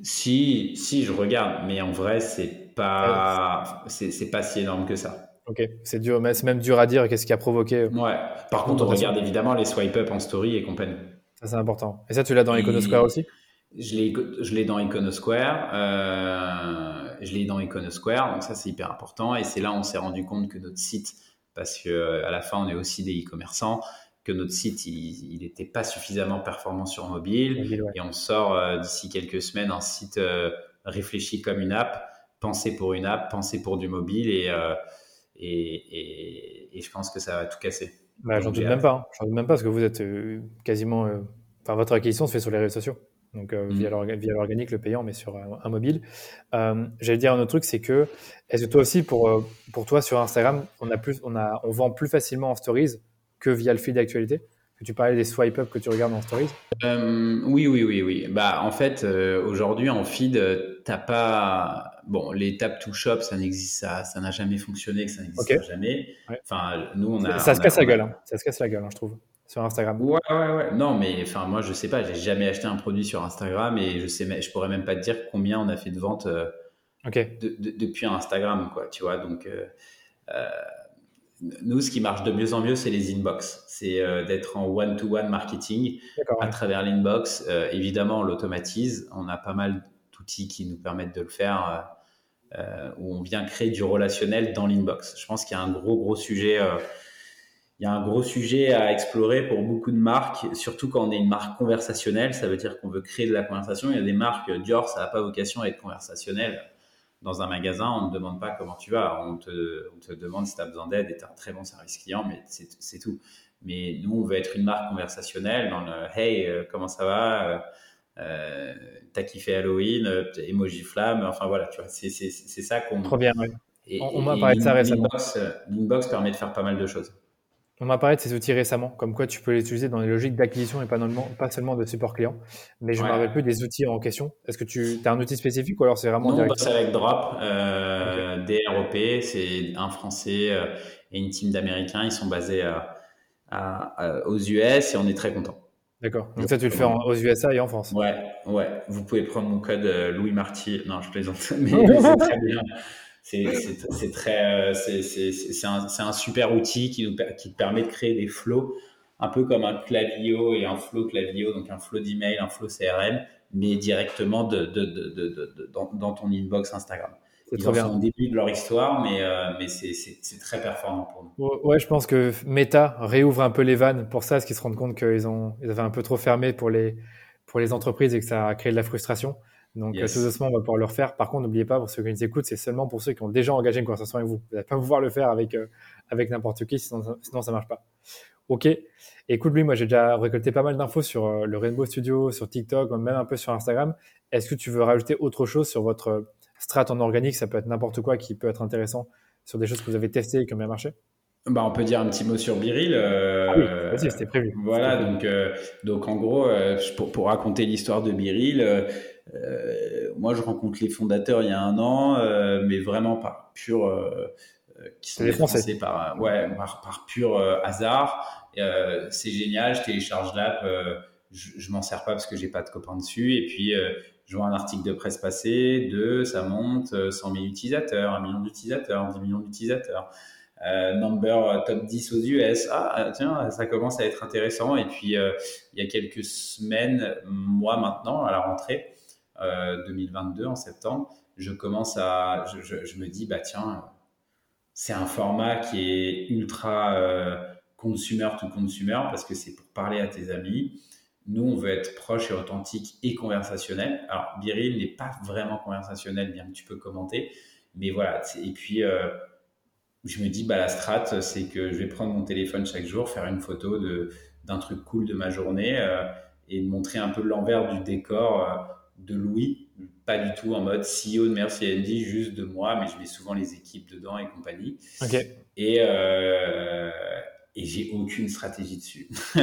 S2: Si, si, je regarde, mais en vrai, c'est pas, c'est pas si énorme que ça.
S1: Ok, c'est dur, mais c'est même dur à dire. Qu'est-ce qui a provoqué euh,
S2: Ouais. Par contre, on regarde évidemment les swipe up en story et compagnie.
S1: Ça c'est important. Et ça, tu l'as dans Iconosquare aussi?
S2: Je l'ai, dans Iconosquare. Euh, je l'ai dans Iconosquare, donc ça c'est hyper important. Et c'est là où on s'est rendu compte que notre site, parce que euh, à la fin on est aussi des e-commerçants, que notre site, il n'était pas suffisamment performant sur mobile. Et on sort d'ici quelques semaines un site réfléchi comme une app, pensé pour une app, pensé pour du mobile. Et, et, et, je pense que ça va tout casser.
S1: Bah, j'en doute même pas. Hein. J'en doute même pas parce que vous êtes quasiment. Enfin, votre acquisition se fait sur les réseaux sociaux donc euh, via l'organique, le payant, mais sur un, mobile. Euh, j'allais dire un autre truc, c'est que est-ce que toi aussi, pour, euh, pour toi sur Instagram, on, a plus, on, a, on vend plus facilement en stories que via le feed d'actualité? Que tu parlais des swipe up que tu regardes en stories
S2: Oui, oui, oui, oui. Bah, en fait, aujourd'hui, en feed, t'as pas. Bon, les tap to shop, ça n'existe, ça, ça n'a jamais fonctionné, ça n'existe jamais. Enfin, nous, on a.
S1: Ça, se casse la gueule, hein. ça se casse la gueule, hein, je trouve sur Instagram
S2: Ouais, ouais, ouais. Non, mais enfin, moi, je sais pas, j'ai jamais acheté un produit sur Instagram et je sais, je pourrais même pas te dire combien on a fait de ventes euh, depuis Instagram, quoi, tu vois. Donc, euh, euh, nous, ce qui marche de mieux en mieux, c'est les inbox. C'est d'être en one-to-one marketing à travers l'inbox. évidemment, on l'automatise. On a pas mal d'outils qui nous permettent de le faire, où on vient créer du relationnel dans l'inbox. Je pense qu'il y a un gros, gros sujet il y a un gros sujet à explorer pour beaucoup de marques, surtout quand on est une marque conversationnelle. Ça veut dire qu'on veut créer de la conversation. Il y a des marques, Dior, ça n'a pas vocation à être conversationnel. Dans un magasin, on ne demande pas comment tu vas. On te, on te demande si tu as besoin d'aide et tu as un très bon service client, mais c'est tout. Mais nous, on veut être une marque conversationnelle dans le Hey, euh, comment ça va euh, euh T'as kiffé Halloween Emoji flamme Enfin voilà, tu vois, c'est ça qu'on.
S1: Trop bien, oui. Et, on, m'a parlé de ça récemment.
S2: L'inbox permet de faire pas mal de choses.
S1: On m'a parlé de ces outils récemment, comme quoi tu peux les utiliser dans les logiques d'acquisition et pas, pas, seulement de support client. Mais je ne me rappelle plus des outils en question. Est-ce que tu as un outil spécifique ou alors c'est vraiment
S2: Non, bah, c'est avec Drop, euh, DROP, c'est un Français euh, et une team d'Américains. Ils sont basés aux US et on est très contents.
S1: D'accord. Donc, ça, tu le fais aux USA et en France.
S2: Ouais, ouais. Vous pouvez prendre mon code euh, Louis Marty. Non, je plaisante, mais c'est très bien c'est très, euh, c'est un, un, super outil qui, nous, qui te permet de créer des flows, un peu comme un Clavio et un flow Clavio, donc un flow d'email, un flow CRM, mais directement de, de, de, dans, dans, ton inbox Instagram. Ils sont au début de leur histoire, mais, euh, mais c'est très performant pour
S1: nous. Ouais, je pense que Meta réouvre un peu les vannes pour ça, parce qu'ils se rendent compte qu'ils ont, ils avaient un peu trop fermé pour les, pour les entreprises et que ça a créé de la frustration. Donc, tout doucement, on va pouvoir le refaire. Par contre, n'oubliez pas, pour ceux qui nous écoutent, c'est seulement pour ceux qui ont déjà engagé une conversation avec vous. Vous n'allez pas pouvoir le faire avec, euh, avec n'importe qui, sinon, sinon ça ne marche pas. OK. Écoute, lui, moi, j'ai déjà récolté pas mal d'infos sur euh, le Rainbow Studio, sur TikTok, même un peu sur Instagram. Est-ce que tu veux rajouter autre chose sur votre strat en organique? Ça peut être n'importe quoi qui peut être intéressant sur des choses que vous avez testées et qui ont bien marché
S2: bah, on peut dire un petit mot sur Biril.
S1: Euh, ah oui, c'était prévu.
S2: Voilà, donc, donc en gros, pour, pour, raconter l'histoire de Biril, euh, moi, je rencontre les fondateurs il y a un an, euh, mais vraiment par pur euh, qui sont les Français, par ouais par, pur hasard. c'est génial, je télécharge l'app, je, je m'en sers pas parce que j'ai pas de copains dessus, et puis je vois un article de presse passer, deux, ça monte, 100 000 utilisateurs, 1 million d'utilisateurs, 10 millions d'utilisateurs. number top 10 aux US. Ah, tiens, ça commence à être intéressant. Et puis, il y a quelques semaines, moi maintenant, à la rentrée, 2022 euh, en septembre, je commence à, je, me dis bah tiens, c'est un format qui est ultra euh, consumer to consumer parce que c'est pour parler à tes amis. Nous, on veut être proche et authentique et conversationnel. Alors, Biril n'est pas vraiment conversationnel, bien que tu peux commenter. Mais voilà. Et puis, euh, je me dis, bah, la strat, c'est que je vais prendre mon téléphone chaque jour, faire une photo d'un truc cool de ma journée et montrer un peu l'envers du décor de Louis, pas du tout en mode CEO de Merci Andy, juste de moi, mais je mets souvent les équipes dedans et compagnie. Et, euh, et j'ai aucune stratégie dessus.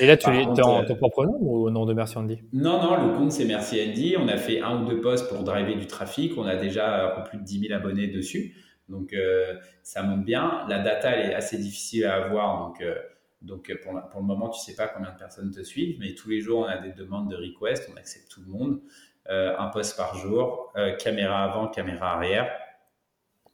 S1: et là, tu es en ton propre nom ou au nom de Merci Andy?
S2: Non, non, le compte c'est Merci Andy. On a fait un ou deux posts pour driver du trafic. On a déjà plus de 10 000 abonnés dessus. Donc euh, ça monte bien. La data, elle est assez difficile à avoir. Donc. Euh, donc euh, pour, pour, le moment, tu sais pas combien de personnes te suivent, mais tous les jours, on a des demandes de request, on accepte tout le monde. Euh, un post par jour, euh, caméra avant, caméra arrière.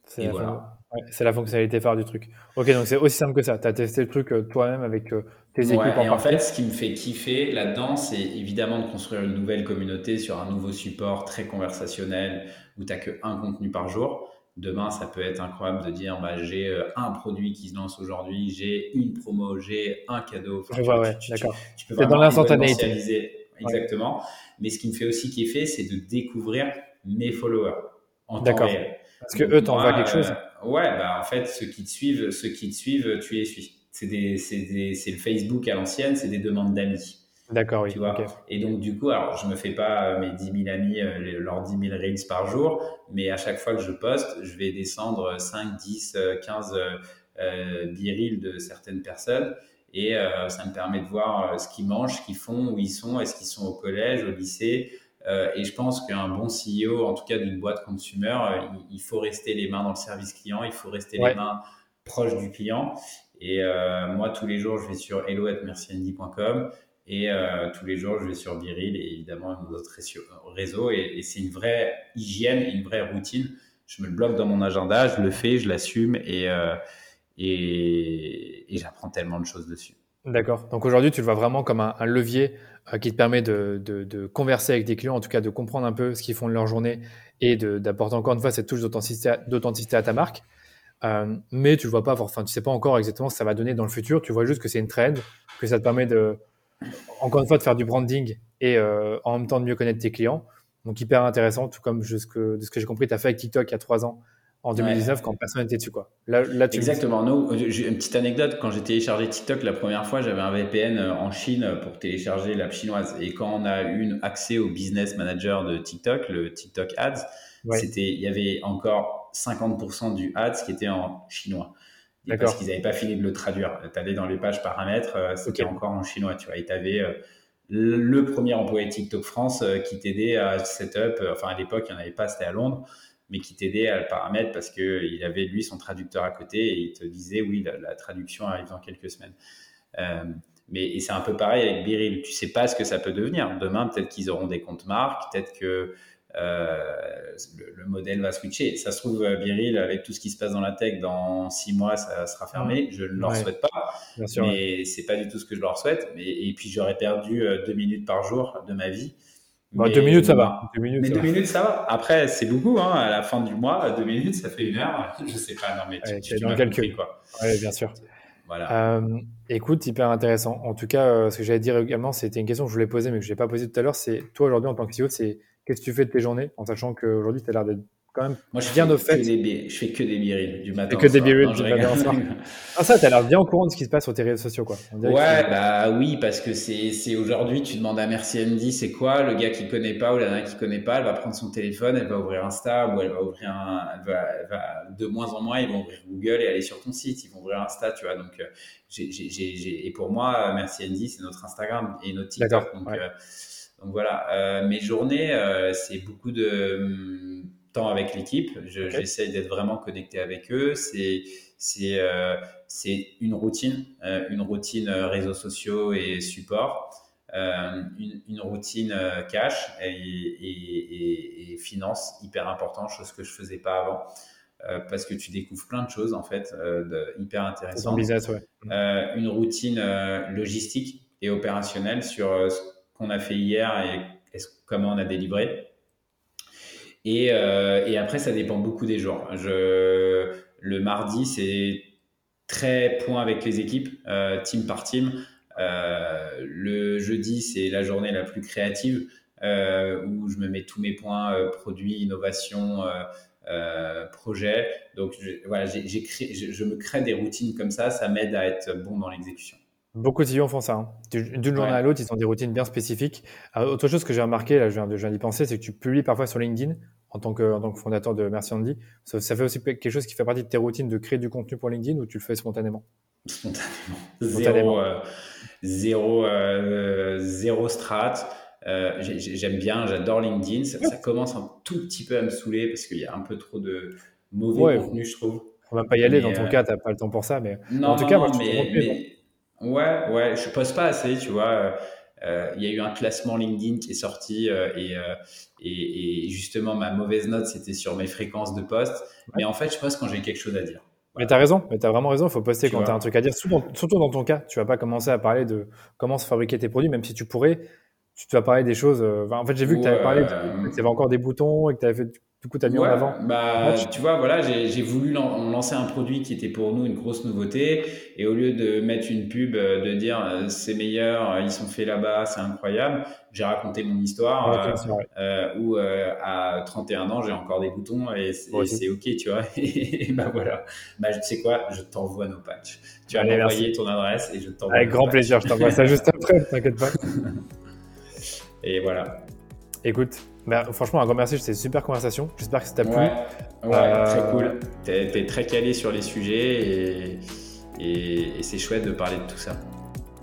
S1: C'est la, voilà. la, fonctionnalité phare du truc. Ok, donc c'est aussi simple que ça. Tu as testé le truc toi-même avec tes équipes
S2: en Et en fait, ce qui me fait kiffer là-dedans, c'est évidemment de construire une nouvelle communauté sur un nouveau support très conversationnel où tu n'as qu'un contenu par jour. Demain, ça peut être incroyable de dire bah, j'ai euh, un produit qui se lance aujourd'hui, j'ai une promo, j'ai un cadeau.
S1: je vois, ouais, d'accord. Tu, peux dans l'instantanéité.
S2: Exactement. Mais ce qui me fait aussi kiffer, c'est de découvrir mes followers en temps réel.
S1: Parce que eux t'envoient quelque chose.
S2: Euh, ouais, bah, en fait, ceux qui te suivent, ceux qui te suivent, tu les suis. C'est le Facebook à l'ancienne, c'est des demandes d'amis.
S1: D'accord, oui.
S2: Tu vois Et donc, du coup, alors, je me fais pas euh, mes 10 000 amis, euh, leurs 10 000 reels par jour, mais à chaque fois que je poste, je vais descendre 5, 10, 15 euh, de certaines personnes. Et euh, ça me permet de voir ce qu'ils mangent, ce qu'ils font, où ils sont, est-ce qu'ils sont au collège, au lycée. et je pense qu'un bon CEO, en tout cas d'une boîte consumer, il, faut rester les mains dans le service client, il faut rester les mains proches du client. Et moi, tous les jours, je vais sur hello.merciandy.com et euh, tous les jours, je vais sur Biril et évidemment nos autres réseaux. Et, c'est une vraie hygiène, une vraie routine. Je me le bloque dans mon agenda, je le fais, je l'assume et, euh, et, j'apprends tellement de choses dessus.
S1: D'accord. Donc aujourd'hui, tu le vois vraiment comme un, levier euh, qui te permet de, de, converser avec tes clients, en tout cas de comprendre un peu ce qu'ils font de leur journée et d'apporter encore une fois cette touche d'authenticité à ta marque. mais tu ne vois pas, enfin, tu sais pas encore exactement ce que ça va donner dans le futur. Tu vois juste que c'est une trend, que ça te permet de, encore une fois, de faire du branding et euh, en même temps de mieux connaître tes clients. Donc, hyper intéressant, tout comme de ce que j'ai compris, tu as fait avec TikTok il y a trois ans, en 2019, quand personne n'était dessus. Quoi.
S2: Là, là, Exactement. Nous, une petite anecdote, quand j'ai téléchargé TikTok la première fois, j'avais un VPN euh, en Chine pour télécharger l'app chinoise. Et quand on a eu accès au business manager de TikTok, le TikTok Ads, c'était, il y avait encore 50% du ads qui était en chinois parce qu'ils n'avaient pas fini de le traduire. Tu allais dans les pages paramètres, euh, c'était encore en chinois, tu vois. Et tu avais euh, le premier employé TikTok France euh, qui t'aidait à setup, enfin à l'époque, il n'y en avait pas, c'était à Londres, mais qui t'aidait à le paramètre parce qu'il avait lui son traducteur à côté et il te disait oui, la, traduction arrive dans quelques semaines. mais c'est un peu pareil avec Biril, tu sais pas ce que ça peut devenir. Demain, peut-être qu'ils auront des comptes marques, peut-être que euh, le, modèle va switcher. Ça se trouve, Biril, avec tout ce qui se passe dans la tech, dans six mois, ça sera fermé. Je ne leur souhaite pas, Bien sûr, mais c'est pas du tout ce que je leur souhaite. et puis, j'aurais perdu euh, deux minutes par jour de ma vie.
S1: Bah, deux minutes, ça va. Deux
S2: minutes, mais deux minutes, ça va. Après, c'est beaucoup. Hein. À la fin du mois, deux minutes, ça fait une heure. Je sais pas. Non, mais tu,
S1: tu, dans le calcul. quoi. Oui, bien sûr. Voilà. Euh, écoute, hyper intéressant. En tout cas, ce que j'allais dire également, c'était une question que je voulais poser, mais que je n'ai pas posée tout à l'heure. C'est toi aujourd'hui en tant que CEO, c'est Qu'est-ce que tu fais de tes journées en sachant qu'aujourd'hui, tu as l'air d'être quand même
S2: Moi, je bien au fait. je fais que des birils du matin.
S1: que des birils du matin Ah, ça, tu as l'air bien au courant de ce qui se passe sur tes réseaux sociaux, quoi.
S2: Ouais, bah oui, parce que c'est aujourd'hui, tu demandes à Merci Andy, c'est quoi Le gars qui connaît pas ou la nana qui connaît pas, elle va prendre son téléphone, elle va ouvrir Insta ou elle va ouvrir un. Elle va, de moins en moins, ils vont ouvrir Google et aller sur ton site, ils vont ouvrir Insta, tu vois. Donc, euh, j'ai, et pour moi, Merci Andy, c'est notre Instagram et notre TikTok. Donc, euh, donc voilà, euh, mes journées, euh, c'est beaucoup de hum, temps avec l'équipe. J'essaie d'être vraiment connecté avec eux. C'est c'est euh, c'est une routine, une routine réseaux sociaux et support. Une, une, routine cash et, et, et, finance hyper important, chose que je faisais pas avant. parce que tu découvres plein de choses en fait de, hyper intéressantes.
S1: Business, ouais.
S2: une routine logistique et opérationnelle sur qu'on a fait hier et comment on a délivré. Et, euh, et, après, ça dépend beaucoup des jours. Je, le mardi, c'est très point avec les équipes, euh, team par team. Euh, le jeudi, c'est la journée la plus créative où je me mets tous mes points produits, innovation, projet. Donc je, voilà, j'ai créé, je, me crée des routines comme ça. Ça m'aide à être bon dans l'exécution.
S1: Beaucoup de CEO font ça. Hein. D'une journée à l'autre, ils ont des routines bien spécifiques. autre chose que j'ai remarqué, là, je viens d'y penser, c'est que tu publies parfois sur LinkedIn en tant que, en tant que fondateur de Merci Andy. Ça, fait aussi quelque chose qui fait partie de tes routines de créer du contenu pour LinkedIn ou tu le fais spontanément?
S2: Spontanément. Zéro, euh, euh, zéro, strat. Euh, j'aime bien, j'adore LinkedIn. Ça, commence un tout petit peu à me saouler parce qu'il y a un peu trop de mauvais contenu, je trouve.
S1: On va pas y aller. dans ton cas, tu n'as pas le temps pour ça. Mais en tout cas, moi, mais,
S2: Ouais, ouais, je pose pas assez, tu vois. Euh, euh, il y a eu un classement LinkedIn qui est sorti euh, et, et, et, justement ma mauvaise note c'était sur mes fréquences de poste. Mais en fait, je poste quand j'ai quelque chose à dire.
S1: Mais tu as raison, mais tu as vraiment raison, il faut poster quand tu as un truc à dire. Surtout dans, ton cas, tu vas pas commencer à parler de comment se fabriquer tes produits, même si tu pourrais, tu vas parler des choses. en fait, j'ai vu que tu avais parlé, que tu avais encore des boutons et que tu avais fait du coup, tu as mis en avant
S2: bah, Tu vois, voilà, j'ai voulu lancer un produit qui était pour nous une grosse nouveauté. Et au lieu de mettre une pub, euh, de dire euh, c'est meilleur, euh, ils sont faits là-bas, c'est incroyable, j'ai raconté mon histoire où à 31 ans, j'ai encore des boutons et c'est OK, tu vois. et bah voilà, bah, tu sais quoi, je t'envoie nos patchs. Tu vas m'envoyer ton adresse et je t'envoie.
S1: Avec grand plaisir, je t'envoie ça juste après, t'inquiète pas.
S2: et voilà.
S1: Écoute, bah, franchement, un grand merci, c'était une super conversation. J'espère que ça t'a plu.
S2: Ouais, ouais très cool. T'es es très calé sur les sujets et, et, c'est chouette de parler de tout ça.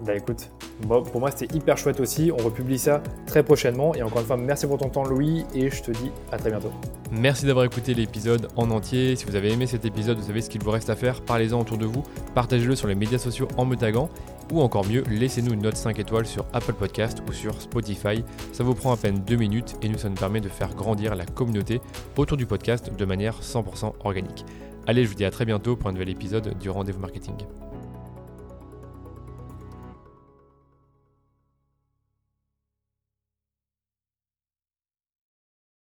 S1: Bah écoute, pour moi c'était hyper chouette aussi. On republie ça très prochainement. Et encore une fois, merci pour ton temps, Louis, et je te dis à très bientôt.
S3: Merci d'avoir écouté l'épisode en entier. Si vous avez aimé cet épisode, vous savez ce qu'il vous reste à faire. Parlez-en autour de vous, partagez-le sur les médias sociaux en me taguant ou encore mieux, laissez-nous une note 5 étoiles sur Apple Podcast ou sur Spotify. Ça vous prend à peine 2 minutes et nous, ça nous permet de faire grandir la communauté autour du podcast de manière 100% organique. Allez, je vous dis à très bientôt pour un nouvel épisode du Rendez-vous Marketing.